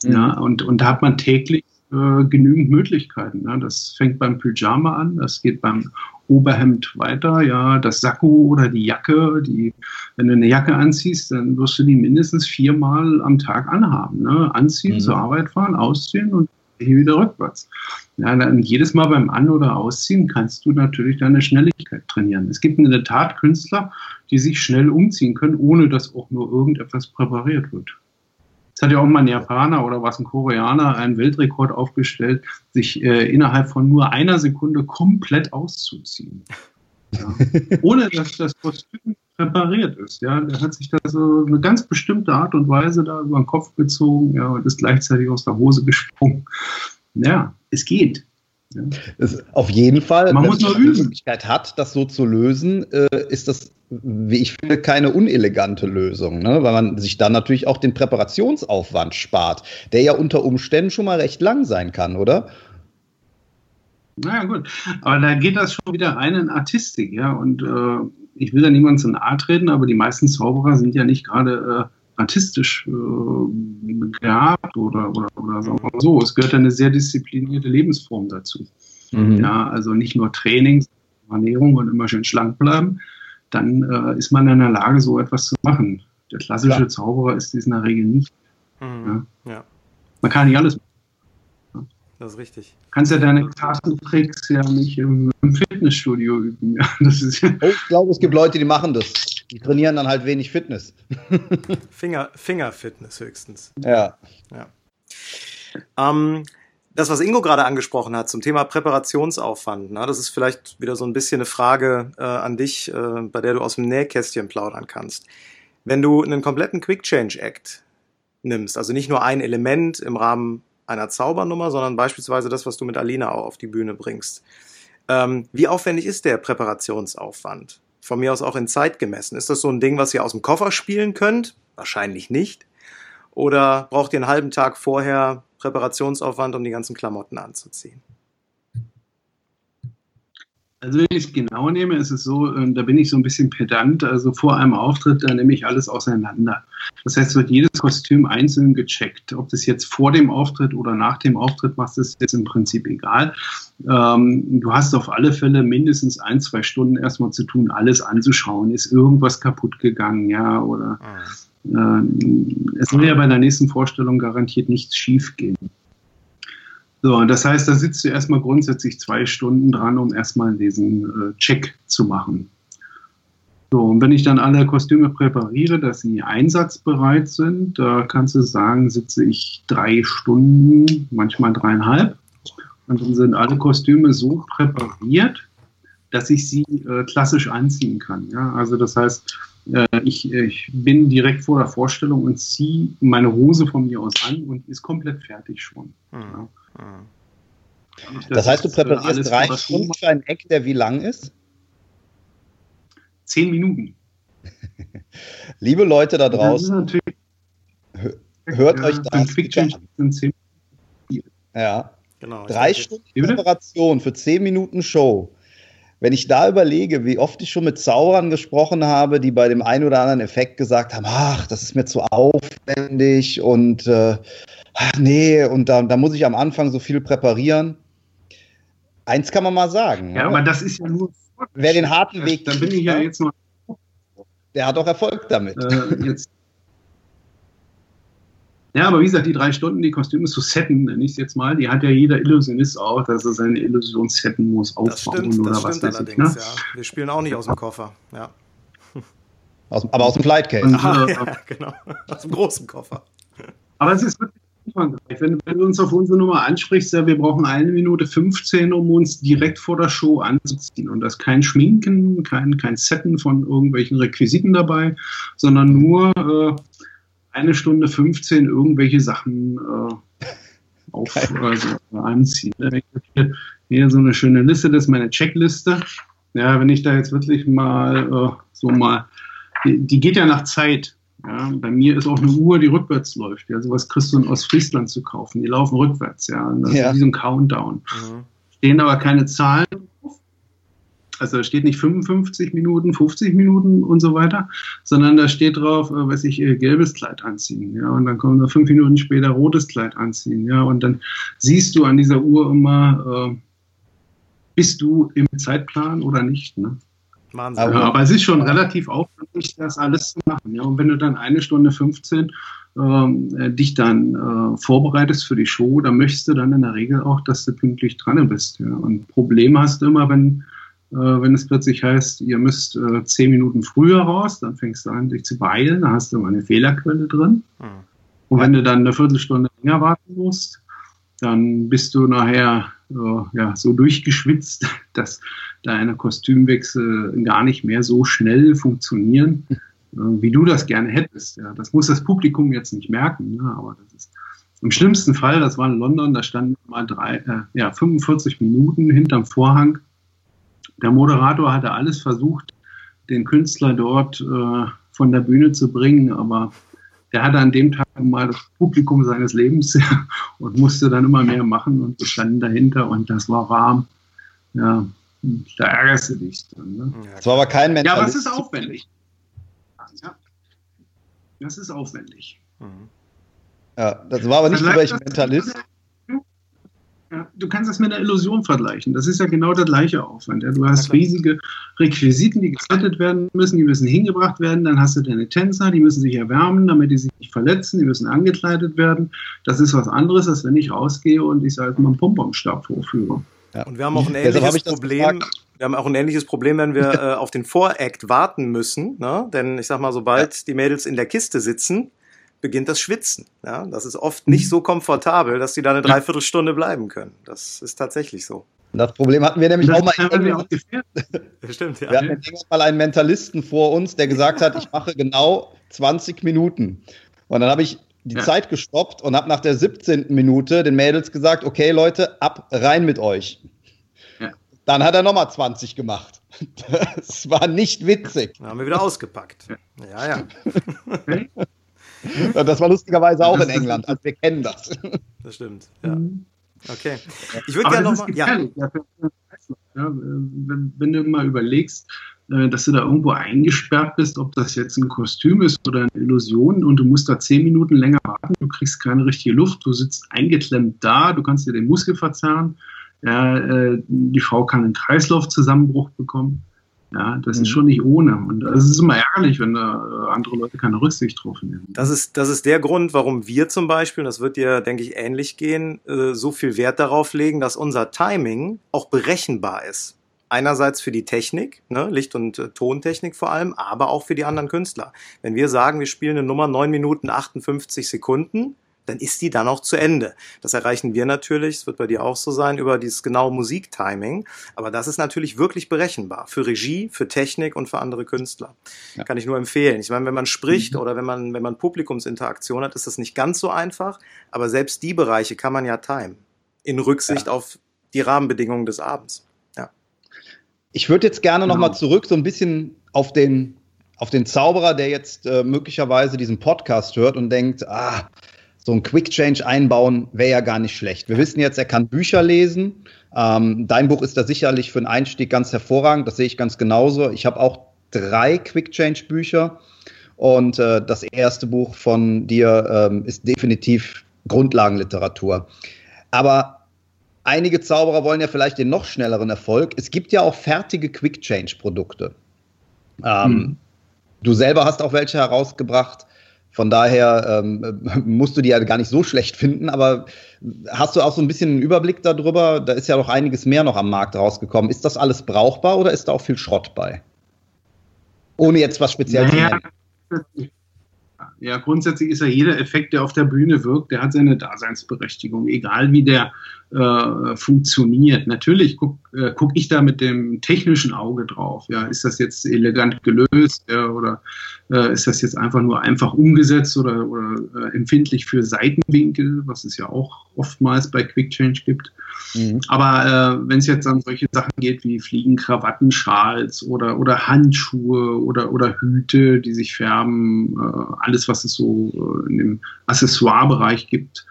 Mhm. Ja, und, und da hat man täglich äh, genügend Möglichkeiten. Ja. Das fängt beim Pyjama an, das geht beim Oberhemd weiter, ja, das Sakko oder die Jacke, die, wenn du eine Jacke anziehst, dann wirst du die mindestens viermal am Tag anhaben. Ne? Anziehen, mhm. zur Arbeit fahren, ausziehen und gleiche wieder rückwärts. Ja, dann jedes Mal beim An- oder Ausziehen kannst du natürlich deine Schnelligkeit trainieren. Es gibt in der Tat Künstler, die sich schnell umziehen können, ohne dass auch nur irgendetwas präpariert wird. Es hat ja auch mal ein Japaner oder was ein Koreaner einen Weltrekord aufgestellt, sich äh, innerhalb von nur einer Sekunde komplett auszuziehen. Ja. Ohne dass das Kostüm präpariert ist. Ja, der hat sich da so eine ganz bestimmte Art und Weise da über den Kopf gezogen ja, und ist gleichzeitig aus der Hose gesprungen. Ja, es geht. Ja. auf jeden Fall, man muss nur üben. die Möglichkeit hat, das so zu lösen, äh, ist das, wie ich finde, keine unelegante Lösung, ne? weil man sich dann natürlich auch den Präparationsaufwand spart, der ja unter Umständen schon mal recht lang sein kann, oder? Naja, gut. Aber da geht das schon wieder rein in Artistik, ja. Und äh, ich will da niemand zu nahe treten, aber die meisten Zauberer sind ja nicht gerade äh, artistisch äh, begabt oder, oder, oder sagen wir mal so. Es gehört eine sehr disziplinierte Lebensform dazu. Mhm. Ja, also nicht nur Training, Ernährung und immer schön schlank bleiben. Dann äh, ist man in der Lage, so etwas zu machen. Der klassische Klar. Zauberer ist dies in der Regel nicht. Mhm. Ja. ja. Man kann nicht alles machen. Das ist richtig. Du kannst ja deine Kartentricks ja nicht im, Fitnessstudio üben. Ja, das ist ja oh, ich glaube, es gibt Leute, die machen das. Die trainieren dann halt wenig Fitness. Finger, Fingerfitness höchstens. Ja. ja. Ähm, das, was Ingo gerade angesprochen hat zum Thema Präparationsaufwand, na, das ist vielleicht wieder so ein bisschen eine Frage äh, an dich, äh, bei der du aus dem Nähkästchen plaudern kannst. Wenn du einen kompletten Quick Change Act nimmst, also nicht nur ein Element im Rahmen einer Zaubernummer, sondern beispielsweise das, was du mit Alina auch auf die Bühne bringst. Ähm, wie aufwendig ist der Präparationsaufwand? Von mir aus auch in Zeit gemessen. Ist das so ein Ding, was ihr aus dem Koffer spielen könnt? Wahrscheinlich nicht. Oder braucht ihr einen halben Tag vorher Präparationsaufwand, um die ganzen Klamotten anzuziehen? Also wenn ich es genau nehme, ist es so, äh, da bin ich so ein bisschen pedant. Also vor einem Auftritt, da nehme ich alles auseinander. Das heißt, wird jedes Kostüm einzeln gecheckt. Ob das jetzt vor dem Auftritt oder nach dem Auftritt machst, ist jetzt im Prinzip egal. Ähm, du hast auf alle Fälle mindestens ein, zwei Stunden erstmal zu tun, alles anzuschauen. Ist irgendwas kaputt gegangen, ja, oder ah. äh, es soll ja bei der nächsten Vorstellung garantiert nichts schief gehen. So, und das heißt, da sitzt du erstmal grundsätzlich zwei Stunden dran, um erstmal diesen äh, Check zu machen. So, und wenn ich dann alle Kostüme präpariere, dass sie einsatzbereit sind, da kannst du sagen, sitze ich drei Stunden, manchmal dreieinhalb. Und dann sind alle Kostüme so präpariert, dass ich sie äh, klassisch anziehen kann. Ja? Also das heißt, äh, ich, ich bin direkt vor der Vorstellung und ziehe meine Hose von mir aus an und ist komplett fertig schon. Mhm. Ja? Das, das heißt, du präparierst drei Stunden für ein Eck, der wie lang ist? Zehn Minuten. Liebe Leute da draußen, hört ja, euch das an. Ja, genau. Drei Stunden Präparation für zehn Minuten Show. Wenn ich da überlege, wie oft ich schon mit Zauberern gesprochen habe, die bei dem einen oder anderen Effekt gesagt haben, ach, das ist mir zu aufwendig und äh, ach nee, und da, da muss ich am Anfang so viel präparieren. Eins kann man mal sagen. Ja, ne? aber das ist ja nur. Wer den harten Weg. Dann bin ich ja jetzt mal. Der hat auch Erfolg damit. Äh, jetzt. Ja, aber wie gesagt, die drei Stunden, die Kostüme zu setten, nenne ich es jetzt mal, die hat ja jeder Illusionist auch, dass er seine Illusion setten muss, aufbauen das stimmt, oder das was stimmt allerdings, ich, ne? ja. Wir spielen auch nicht aus dem Koffer, ja. Aus, aber aus dem Flightcase. Ah, ja, genau. Aus dem großen Koffer. Aber es ist wirklich umfangreich. Wenn, wenn, du uns auf unsere Nummer ansprichst, ja, wir brauchen eine Minute 15, um uns direkt vor der Show anzuziehen. Und das kein Schminken, kein, kein Setten von irgendwelchen Requisiten dabei, sondern nur äh, eine Stunde 15 irgendwelche Sachen äh, auf, also, anziehen. Hier, so eine schöne Liste, das ist meine Checkliste. Ja, wenn ich da jetzt wirklich mal äh, so mal, die, die geht ja nach Zeit. Ja, bei mir ist auch eine Uhr, die rückwärts läuft. Ja, sowas kriegst du in Ostfriesland zu kaufen. Die laufen rückwärts, ja. Und das ja. ist wie so ein Countdown. Mhm. Stehen aber keine Zahlen. Also da steht nicht 55 Minuten, 50 Minuten und so weiter, sondern da steht drauf, äh, weiß ich, äh, gelbes Kleid anziehen, ja, und dann kommen wir fünf Minuten später rotes Kleid anziehen, ja, und dann siehst du an dieser Uhr immer, äh, bist du im Zeitplan oder nicht, ne? Wahnsinn. Aber, aber es ist schon relativ aufwendig, das alles zu machen. Ja? Und wenn du dann eine Stunde 15 äh, dich dann äh, vorbereitest für die Show, dann möchtest du dann in der Regel auch, dass du pünktlich dran bist. Ja. Und Probleme hast du immer, wenn, wenn es plötzlich heißt, ihr müsst äh, zehn Minuten früher raus, dann fängst du an, dich zu beeilen, da hast du immer eine Fehlerquelle drin. Mhm. Und wenn du dann eine Viertelstunde länger warten musst, dann bist du nachher äh, ja, so durchgeschwitzt, dass deine Kostümwechsel gar nicht mehr so schnell funktionieren, äh, wie du das gerne hättest. Ja, das muss das Publikum jetzt nicht merken, ne? aber das ist im schlimmsten Fall, das war in London, da standen mal drei, äh, ja, 45 Minuten hinterm Vorhang. Der Moderator hatte alles versucht, den Künstler dort äh, von der Bühne zu bringen, aber der hatte an dem Tag mal das Publikum seines Lebens und musste dann immer mehr machen und wir standen dahinter und das war warm. Ja, da ärgerst du dich dann. Ne? Das war aber kein Mentalist. Ja, aber es ist aufwendig. Ja, das ist aufwendig. Mhm. Ja, das war aber nicht nur welchen Mentalist. Ja, du kannst das mit einer Illusion vergleichen. Das ist ja genau der gleiche Aufwand. Ja. Du hast riesige Requisiten, die gesettet werden müssen, die müssen hingebracht werden. Dann hast du deine Tänzer, die müssen sich erwärmen, damit die sich nicht verletzen, die müssen angekleidet werden. Das ist was anderes, als wenn ich rausgehe und ich sage mal einen Pomponstab vorführe. Ja. Und wir haben auch ein ähnliches Problem. Wir haben auch ein ähnliches Problem, wenn wir äh, auf den Voract warten müssen. Ne? Denn ich sag mal, sobald ja. die Mädels in der Kiste sitzen, beginnt das Schwitzen. Ja, das ist oft nicht so komfortabel, dass die da eine Dreiviertelstunde bleiben können. Das ist tatsächlich so. Das Problem hatten wir nämlich auch mal in England. Stimmt, ja. Wir hatten mal einen Mentalisten vor uns, der gesagt hat, ich mache genau 20 Minuten. Und dann habe ich die ja. Zeit gestoppt und habe nach der 17. Minute den Mädels gesagt, okay Leute, ab rein mit euch. Ja. Dann hat er nochmal 20 gemacht. Das war nicht witzig. Dann haben wir wieder ausgepackt. Ja, ja. Okay. Das war lustigerweise auch das in England, also wir kennen das. Das stimmt, ja. Mhm. Okay. Ich würde gerne nochmal. Ja. ja. Wenn, wenn, du mal überlegst, äh, dass du da irgendwo eingesperrt bist, ob das jetzt ein Kostüm ist oder eine Illusion und du musst da zehn Minuten länger warten, du kriegst keine richtige Luft, du sitzt eingeklemmt da, du kannst dir den Muskel verzerren, ja, äh, die Frau kann einen Kreislaufzusammenbruch bekommen. Ja, das mhm. ist schon nicht ohne. Und es ist immer ärgerlich, wenn da äh, andere Leute keine Rücksicht drauf nehmen. Das ist, das ist der Grund, warum wir zum Beispiel, das wird dir, denke ich, ähnlich gehen, äh, so viel Wert darauf legen, dass unser Timing auch berechenbar ist. Einerseits für die Technik, ne, Licht- und äh, Tontechnik vor allem, aber auch für die anderen Künstler. Wenn wir sagen, wir spielen eine Nummer 9 Minuten 58 Sekunden, dann ist die dann auch zu Ende. Das erreichen wir natürlich, es wird bei dir auch so sein, über dieses genaue Musiktiming. Aber das ist natürlich wirklich berechenbar für Regie, für Technik und für andere Künstler. Ja. Kann ich nur empfehlen. Ich meine, wenn man spricht mhm. oder wenn man, wenn man Publikumsinteraktion hat, ist das nicht ganz so einfach. Aber selbst die Bereiche kann man ja timen. In Rücksicht ja. auf die Rahmenbedingungen des Abends. Ja. Ich würde jetzt gerne genau. nochmal zurück so ein bisschen auf den auf den Zauberer, der jetzt äh, möglicherweise diesen Podcast hört und denkt, ah, so ein Quick Change einbauen wäre ja gar nicht schlecht. Wir wissen jetzt, er kann Bücher lesen. Ähm, dein Buch ist da sicherlich für einen Einstieg ganz hervorragend. Das sehe ich ganz genauso. Ich habe auch drei Quick Change Bücher und äh, das erste Buch von dir ähm, ist definitiv Grundlagenliteratur. Aber einige Zauberer wollen ja vielleicht den noch schnelleren Erfolg. Es gibt ja auch fertige Quick Change Produkte. Ähm, hm. Du selber hast auch welche herausgebracht. Von daher ähm, musst du die ja gar nicht so schlecht finden, aber hast du auch so ein bisschen einen Überblick darüber? Da ist ja noch einiges mehr noch am Markt rausgekommen. Ist das alles brauchbar oder ist da auch viel Schrott bei? Ohne jetzt was speziell naja, zu nennen. Ja, grundsätzlich ist ja jeder Effekt, der auf der Bühne wirkt, der hat seine Daseinsberechtigung, egal wie der äh, funktioniert. Natürlich gucke äh, guck ich da mit dem technischen Auge drauf. Ja, ist das jetzt elegant gelöst ja, oder äh, ist das jetzt einfach nur einfach umgesetzt oder, oder äh, empfindlich für Seitenwinkel, was es ja auch oftmals bei Quick Change gibt. Mhm. Aber äh, wenn es jetzt an solche Sachen geht wie Fliegen, Krawatten, Schals oder, oder Handschuhe oder, oder Hüte, die sich färben, äh, alles, was es so äh, in dem Accessoire-Bereich gibt,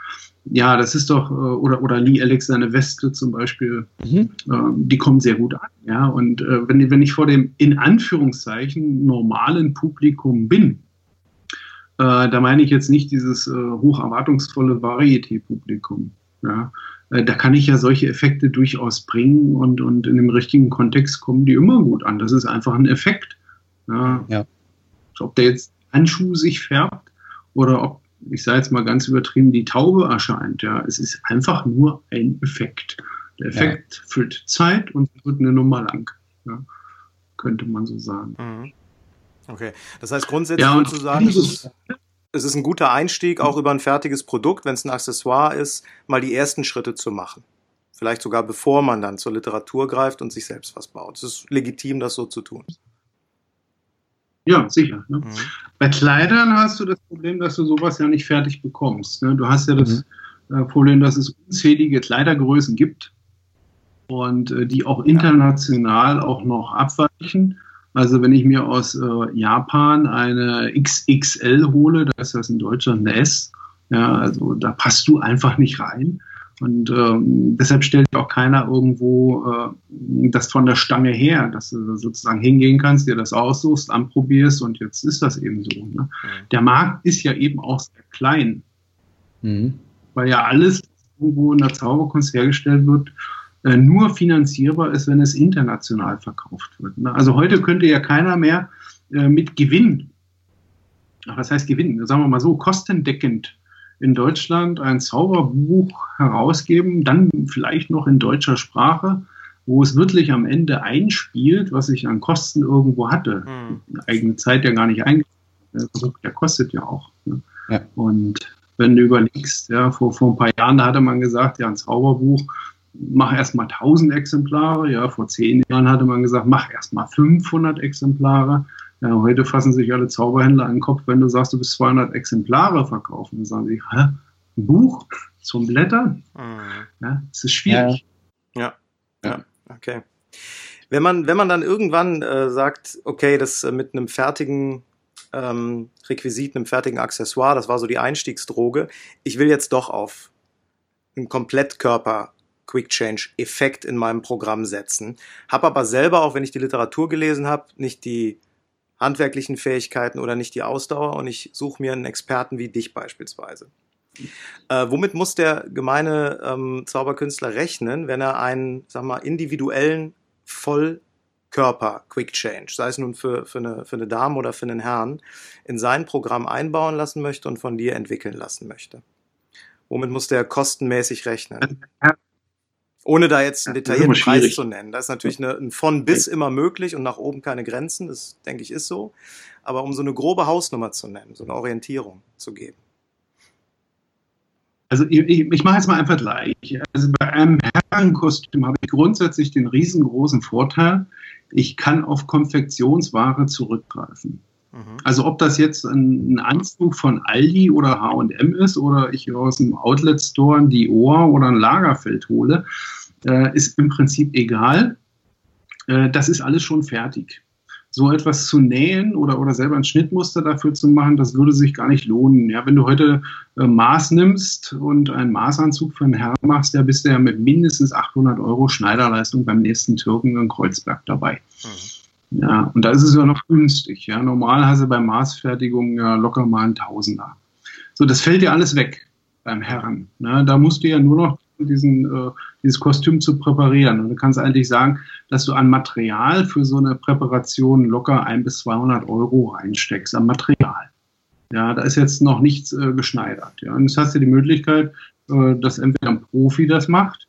ja, das ist doch, äh, oder, oder Lee Alex seine Weste zum Beispiel, mhm. äh, die kommen sehr gut an. Ja, und äh, wenn, wenn ich vor dem in Anführungszeichen normalen Publikum bin, äh, da meine ich jetzt nicht dieses äh, hoch erwartungsvolle Varieté-Publikum. Ja, äh, da kann ich ja solche Effekte durchaus bringen und, und in dem richtigen Kontext kommen die immer gut an. Das ist einfach ein Effekt. Ja. ja. Ob der jetzt Handschuh sich färbt oder ob ich sage jetzt mal ganz übertrieben, die Taube erscheint. Ja, es ist einfach nur ein Effekt. Der Effekt ja. füllt Zeit und wird eine Nummer lang. Ja, könnte man so sagen. Mhm. Okay, das heißt grundsätzlich ja, zu sagen, es ist, es ist ein guter Einstieg, auch über ein fertiges Produkt, wenn es ein Accessoire ist, mal die ersten Schritte zu machen. Vielleicht sogar bevor man dann zur Literatur greift und sich selbst was baut. Es ist legitim, das so zu tun. Ja, sicher. Ne? Mhm. Bei Kleidern hast du das Problem, dass du sowas ja nicht fertig bekommst. Ne? Du hast ja das mhm. äh, Problem, dass es unzählige Kleidergrößen gibt und äh, die auch international ja. auch noch abweichen. Also wenn ich mir aus äh, Japan eine XXL hole, da ist das in Deutschland eine S, ja, also da passt du einfach nicht rein. Und ähm, deshalb stellt auch keiner irgendwo äh, das von der Stange her, dass du sozusagen hingehen kannst, dir das aussuchst, anprobierst und jetzt ist das eben so. Ne? Mhm. Der Markt ist ja eben auch sehr klein, mhm. weil ja alles, irgendwo in der Zauberkunst hergestellt wird, äh, nur finanzierbar ist, wenn es international verkauft wird. Ne? Also heute könnte ja keiner mehr äh, mit Gewinn, ach, was heißt Gewinn, sagen wir mal so, kostendeckend in Deutschland ein Zauberbuch herausgeben, dann vielleicht noch in deutscher Sprache, wo es wirklich am Ende einspielt, was ich an Kosten irgendwo hatte. Mhm. Eigene Zeit ja gar nicht eingespielt. Der kostet ja auch. Ne? Ja. Und wenn du überlegst, ja, vor, vor ein paar Jahren, da hatte man gesagt, ja, ein Zauberbuch, mach erstmal 1000 Exemplare. Ja, vor zehn Jahren hatte man gesagt, mach erstmal 500 Exemplare. Ja, heute fassen sich alle Zauberhändler an den Kopf, wenn du sagst, du bist 200 Exemplare verkaufen. Dann sagen sie, hä, ein Buch zum Blättern? Mhm. Ja, das ist schwierig. Ja, ja, ja. okay. Wenn man, wenn man dann irgendwann äh, sagt, okay, das äh, mit einem fertigen ähm, Requisit, einem fertigen Accessoire, das war so die Einstiegsdroge, ich will jetzt doch auf einen Komplettkörper Quick Change Effekt in meinem Programm setzen, habe aber selber, auch wenn ich die Literatur gelesen habe, nicht die handwerklichen Fähigkeiten oder nicht die Ausdauer und ich suche mir einen Experten wie dich beispielsweise. Äh, womit muss der gemeine ähm, Zauberkünstler rechnen, wenn er einen, sag mal, individuellen Vollkörper Quick Change, sei es nun für, für, eine, für eine Dame oder für einen Herrn, in sein Programm einbauen lassen möchte und von dir entwickeln lassen möchte? Womit muss der kostenmäßig rechnen? Ohne da jetzt einen detaillierten Preis zu nennen. Da ist natürlich eine, ein von bis immer möglich und nach oben keine Grenzen. Das denke ich ist so. Aber um so eine grobe Hausnummer zu nennen, so eine Orientierung zu geben. Also ich, ich mache jetzt mal einfach gleich. Also bei einem Herrenkostüm habe ich grundsätzlich den riesengroßen Vorteil, ich kann auf Konfektionsware zurückgreifen. Also ob das jetzt ein, Anzug von Aldi oder H&M ist oder ich aus dem Outlet Store ein Dior oder ein Lagerfeld hole, äh, ist im Prinzip egal. Äh, das ist alles schon fertig. So etwas zu nähen oder, oder selber ein Schnittmuster dafür zu machen, das würde sich gar nicht lohnen. Ja, wenn du heute äh, Maß nimmst und einen Maßanzug für einen Herrn machst, ja, bist du ja mit mindestens 800 Euro Schneiderleistung beim nächsten Türken in Kreuzberg dabei. Mhm. Ja, und da ist es ja noch günstig. Ja, normal hast du bei Maßfertigung ja locker mal ein Tausender. So, das fällt dir alles weg beim Herren. Ne? Da musst du ja nur noch diesen, äh, dieses Kostüm zu präparieren. Und du kannst eigentlich sagen, dass du an Material für so eine Präparation locker ein bis 200 Euro reinsteckst, an Material. Ja, da ist jetzt noch nichts äh, geschneidert. Ja, und jetzt hast du die Möglichkeit, äh, dass entweder ein Profi das macht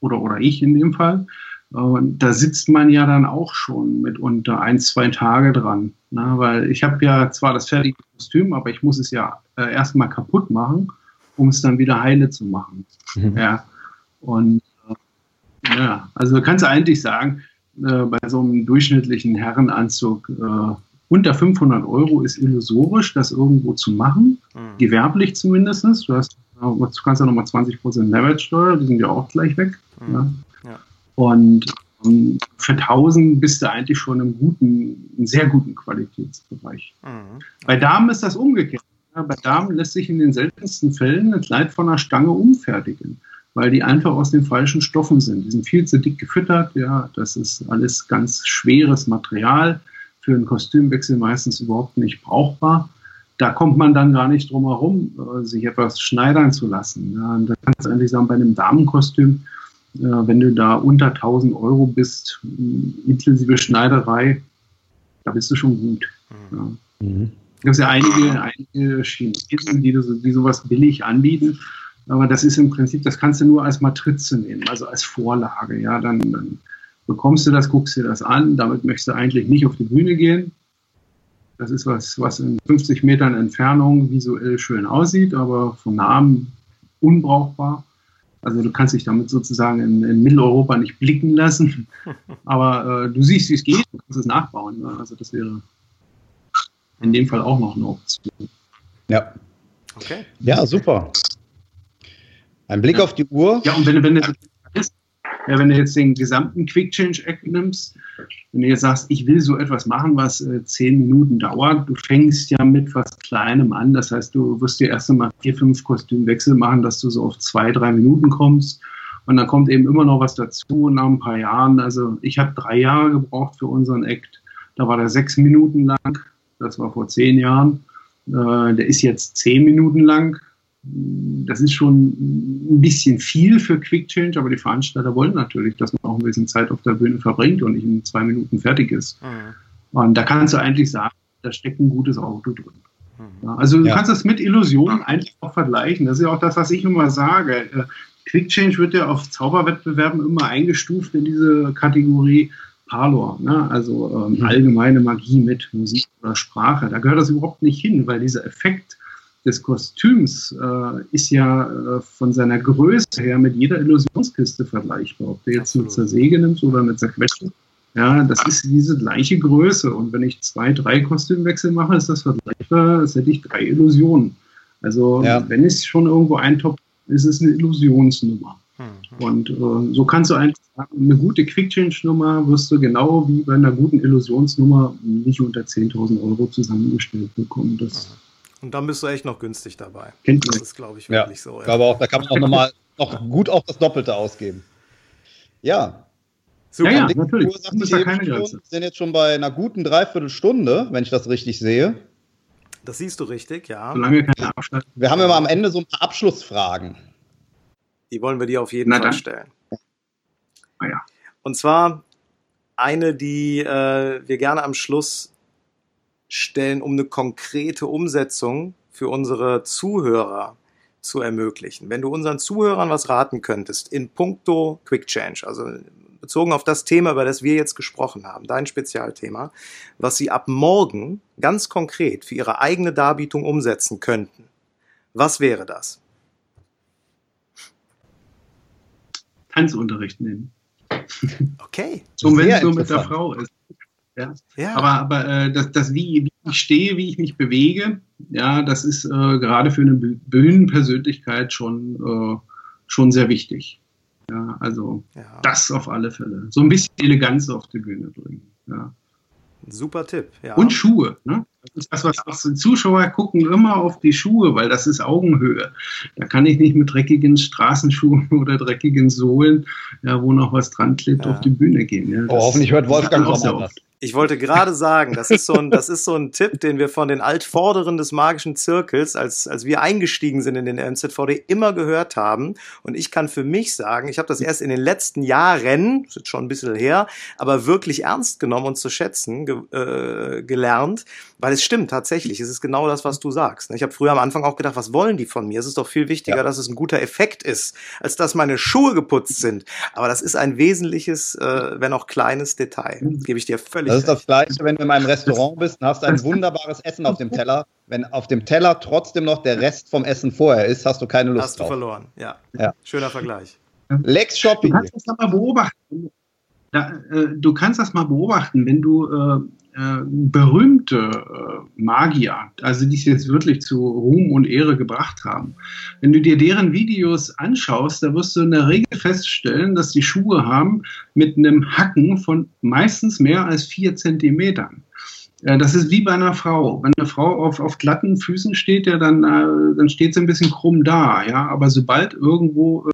oder, oder ich in dem Fall. Und da sitzt man ja dann auch schon mit unter ein, zwei Tage dran. Ne? Weil ich habe ja zwar das fertige Kostüm, aber ich muss es ja äh, erstmal kaputt machen um es dann wieder heile zu machen. Mhm. Ja. Und äh, ja, also kannst du eigentlich sagen, äh, bei so einem durchschnittlichen Herrenanzug äh, unter 500 Euro ist illusorisch, das irgendwo zu machen, mhm. gewerblich zumindest. Du, hast, du kannst ja nochmal 20% Mehrwertsteuer, die sind ja auch gleich weg. Mhm. Ja. Und ähm, für 1000 bist du eigentlich schon im guten, im sehr guten Qualitätsbereich. Mhm. Bei Damen ist das umgekehrt. Bei Damen lässt sich in den seltensten Fällen ein Kleid von einer Stange umfertigen, weil die einfach aus den falschen Stoffen sind. Die sind viel zu dick gefüttert, ja, das ist alles ganz schweres Material, für einen Kostümwechsel meistens überhaupt nicht brauchbar. Da kommt man dann gar nicht drum herum, äh, sich etwas schneidern zu lassen. Ja, da kannst du eigentlich sagen, bei einem Damenkostüm, wenn du da unter 1000 Euro bist, inklusive Schneiderei, da bist du schon gut. Mhm. Ja. Mhm. gibt ja einige, einige Chinesen, die, die sowas billig anbieten. Aber das ist im Prinzip, das kannst du nur als Matrize nehmen, also als Vorlage. Ja, dann, dann bekommst du das, guckst dir das an. Damit möchtest du eigentlich nicht auf die Bühne gehen. Das ist was, was in 50 Metern Entfernung visuell schön aussieht, aber vom Namen unbrauchbar. Also du kannst dich damit sozusagen in, in Mitteleuropa nicht blicken lassen. Aber äh, du siehst, wie es geht, du kannst es nachbauen. Ne? Also das wäre in dem Fall auch noch eine Option. Ja. Okay. Ja, super. Ein Blick ja. auf die Uhr. Ja, und wenn, wenn du ja, wenn du jetzt den gesamten Quick Change Act nimmst, wenn du jetzt sagst, ich will so etwas machen, was äh, zehn Minuten dauert, du fängst ja mit was Kleinem an. Das heißt, du wirst dir erst einmal vier, fünf Kostümwechsel machen, dass du so auf zwei, drei Minuten kommst. Und dann kommt eben immer noch was dazu nach ein paar Jahren. Also ich habe drei Jahre gebraucht für unseren Act. Da war der sechs Minuten lang. Das war vor zehn Jahren. Äh, der ist jetzt zehn Minuten lang das ist schon ein bisschen viel für Quick Change, aber die Veranstalter wollen natürlich, dass man auch ein bisschen Zeit auf der Bühne verbringt und nicht in zwei Minuten fertig ist. Mhm. Und da kannst du eigentlich sagen, da steckt ein gutes Auto drin. Mhm. also du ja. kannst das mit Illusionen eigentlich auch vergleichen. Das ist ja auch das, was ich immer sage. Äh, Quick Change wird ja auf Zauberwettbewerben immer eingestuft in diese Kategorie Parlor, ne? also ähm, mhm. allgemeine Magie mit Musik oder Sprache. Da gehört das überhaupt nicht hin, weil dieser Effekt des Kostüms äh, ist ja äh, von seiner Größe her mit jeder Illusionskiste vergleichbar. Ob du jetzt eine Zersäge nimmst oder eine Zerquetsche, ja, das ist diese gleiche Größe. Und wenn ich zwei, drei Kostümwechsel mache, ist das vergleichbar, als hätte ich drei Illusionen. Also ja. wenn es schon irgendwo eintopft, ist es eine Illusionsnummer. Mhm. Und äh, so kannst du einfach sagen, eine gute Quick-Change-Nummer wirst du genau wie bei einer guten Illusionsnummer nicht unter 10.000 Euro zusammengestellt bekommen. Das, mhm und dann bist du echt noch günstig dabei. Kennt das ist, glaube ich, wirklich ja, so. Ja. Aber auch, da kann man auch nochmal noch gut auch das Doppelte ausgeben. Ja. Super. Ja, ja natürlich. Uhr, ja keine Grenze. Wir sind jetzt schon bei einer guten Dreiviertelstunde, wenn ich das richtig sehe. Das siehst du richtig, ja. Solange keine Abschnitt. Wir haben immer am Ende so ein paar Abschlussfragen. Die wollen wir dir auf jeden Na, Fall dann. stellen. Ah, ja. Und zwar eine, die äh, wir gerne am Schluss stellen, um eine konkrete Umsetzung für unsere Zuhörer zu ermöglichen. Wenn du unseren Zuhörern was raten könntest in puncto Quick Change, also bezogen auf das Thema, über das wir jetzt gesprochen haben, dein Spezialthema, was sie ab morgen ganz konkret für ihre eigene Darbietung umsetzen könnten, was wäre das? Tanzunterricht nehmen. Okay. So, wenn es so mit der Frau ist. Ja. ja. Aber, aber äh, das, das wie, wie ich stehe, wie ich mich bewege, ja, das ist äh, gerade für eine Bühnenpersönlichkeit schon, äh, schon sehr wichtig. Ja, also ja. das auf alle Fälle. So ein bisschen Eleganz auf die Bühne bringen. Ja. Super Tipp. Ja. Und Schuhe. Ne? Das ist das, was, was die Zuschauer gucken immer auf die Schuhe, weil das ist Augenhöhe. Da kann ich nicht mit dreckigen Straßenschuhen oder dreckigen Sohlen, ja, wo noch was dran klebt, ja. auf die Bühne gehen. Ja, oh, hoffentlich hört Wolfgang auch oft. Ich wollte gerade sagen, das ist so ein, das ist so ein Tipp, den wir von den Altvorderen des magischen Zirkels, als, als wir eingestiegen sind in den MZVD, immer gehört haben. Und ich kann für mich sagen, ich habe das erst in den letzten Jahren, das ist jetzt schon ein bisschen her, aber wirklich ernst genommen und zu schätzen ge, äh, gelernt, weil es stimmt tatsächlich. Es ist genau das, was du sagst. Ich habe früher am Anfang auch gedacht, was wollen die von mir? Es ist doch viel wichtiger, ja. dass es ein guter Effekt ist, als dass meine Schuhe geputzt sind. Aber das ist ein wesentliches, äh, wenn auch kleines Detail. Das gebe ich dir völlig das ist das Gleiche, wenn du in einem Restaurant bist und hast ein wunderbares Essen auf dem Teller. Wenn auf dem Teller trotzdem noch der Rest vom Essen vorher ist, hast du keine Lust hast drauf. Hast du verloren, ja. ja. Schöner Vergleich. Lex Shopping. Du kannst das mal beobachten. Da, äh, du kannst das mal beobachten, wenn du äh, äh, berühmte äh, Magier, also die es jetzt wirklich zu Ruhm und Ehre gebracht haben. Wenn du dir deren Videos anschaust, da wirst du in der Regel feststellen, dass die Schuhe haben mit einem Hacken von meistens mehr als vier Zentimetern. Äh, das ist wie bei einer Frau. Wenn eine Frau auf, auf glatten Füßen steht, ja, dann, äh, dann steht sie ein bisschen krumm da, ja. Aber sobald irgendwo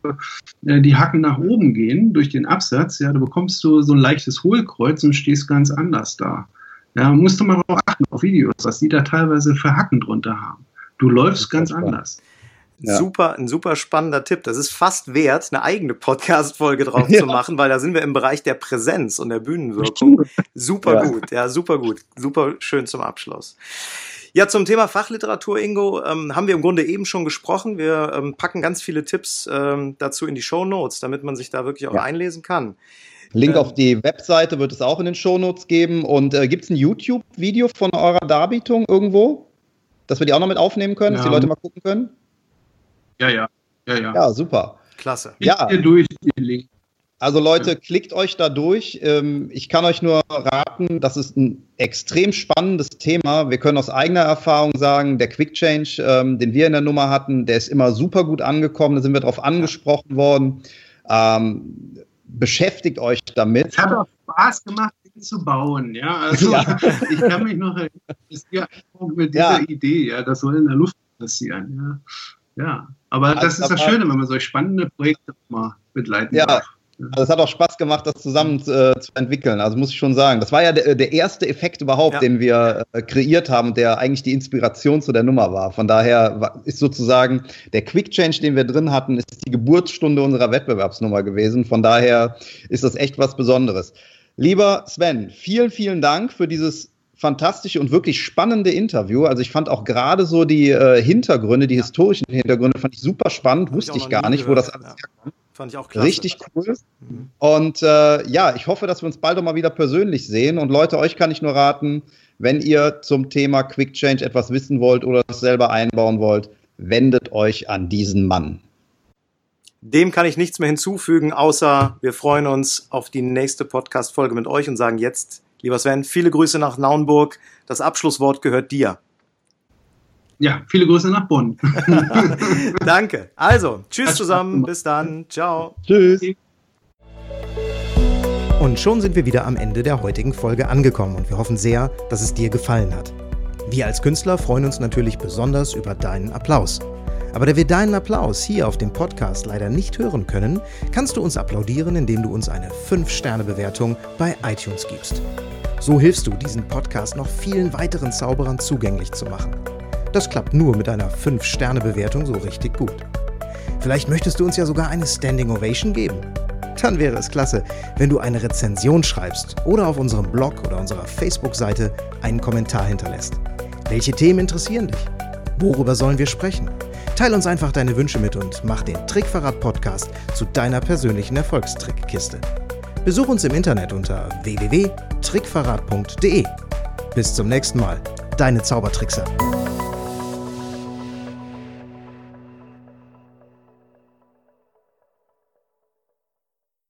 äh, die Hacken nach oben gehen durch den Absatz, ja, da bekommst du so ein leichtes Hohlkreuz und stehst ganz anders da. Ja, musst du mal darauf achten, auf Videos, was die da teilweise für Hacken drunter haben. Du läufst ganz spannend. anders. Ja. Super, ein super spannender Tipp. Das ist fast wert, eine eigene Podcast-Folge drauf ja. zu machen, weil da sind wir im Bereich der Präsenz und der Bühnenwirkung. Super ja. gut, ja, super gut. Super schön zum Abschluss. Ja, zum Thema Fachliteratur, Ingo, ähm, haben wir im Grunde eben schon gesprochen. Wir ähm, packen ganz viele Tipps ähm, dazu in die Show Notes, damit man sich da wirklich auch ja. einlesen kann. Link ähm, auf die Webseite wird es auch in den Show Notes geben. Und äh, gibt es ein YouTube-Video von eurer Darbietung irgendwo, dass wir die auch noch mit aufnehmen können, ja. dass die Leute mal gucken können? Ja, ja, ja, ja. Ja, super. Klasse. Ja. durch die Link. Also Leute, klickt euch da durch. Ähm, ich kann euch nur raten, das ist ein extrem spannendes Thema. Wir können aus eigener Erfahrung sagen, der Quick Change, ähm, den wir in der Nummer hatten, der ist immer super gut angekommen. Da sind wir darauf angesprochen worden. Ähm, beschäftigt euch damit. Es hat auch Spaß gemacht, ihn zu bauen. Ja, also ja. ich kann mich noch erinnern, mit dieser ja. Idee, ja, das soll in der Luft passieren. Ja, ja. aber das also, ist das Schöne, wenn man solche spannende Projekte mal begleiten ja. darf. Also es hat auch Spaß gemacht, das zusammen äh, zu entwickeln. Also muss ich schon sagen. Das war ja der, der erste Effekt überhaupt, ja. den wir äh, kreiert haben, der eigentlich die Inspiration zu der Nummer war. Von daher war, ist sozusagen der Quick Change, den wir drin hatten, ist die Geburtsstunde unserer Wettbewerbsnummer gewesen. Von daher ist das echt was Besonderes. Lieber Sven, vielen, vielen Dank für dieses fantastische und wirklich spannende Interview. Also ich fand auch gerade so die äh, Hintergründe, die ja. historischen Hintergründe, fand ich super spannend, wusste ich, ich gar nicht, gehört. wo das alles ja. Fand ich auch klasse. Richtig cool. Mhm. Und äh, ja, ich hoffe, dass wir uns bald auch mal wieder persönlich sehen. Und Leute, euch kann ich nur raten, wenn ihr zum Thema Quick Change etwas wissen wollt oder es selber einbauen wollt, wendet euch an diesen Mann. Dem kann ich nichts mehr hinzufügen, außer wir freuen uns auf die nächste Podcast-Folge mit euch und sagen jetzt, lieber Sven, viele Grüße nach Naunburg. Das Abschlusswort gehört dir. Ja, viele Grüße nach Bonn. Danke. Also, tschüss zusammen. Bis dann. Ciao. Tschüss. Und schon sind wir wieder am Ende der heutigen Folge angekommen und wir hoffen sehr, dass es dir gefallen hat. Wir als Künstler freuen uns natürlich besonders über deinen Applaus. Aber da wir deinen Applaus hier auf dem Podcast leider nicht hören können, kannst du uns applaudieren, indem du uns eine 5-Sterne-Bewertung bei iTunes gibst. So hilfst du, diesen Podcast noch vielen weiteren Zauberern zugänglich zu machen. Das klappt nur mit einer 5-Sterne-Bewertung so richtig gut. Vielleicht möchtest du uns ja sogar eine Standing Ovation geben. Dann wäre es klasse, wenn du eine Rezension schreibst oder auf unserem Blog oder unserer Facebook-Seite einen Kommentar hinterlässt. Welche Themen interessieren dich? Worüber sollen wir sprechen? Teil uns einfach deine Wünsche mit und mach den Trickverrat-Podcast zu deiner persönlichen Erfolgstrickkiste. Besuch uns im Internet unter www.trickverrat.de. Bis zum nächsten Mal, deine Zaubertrickser.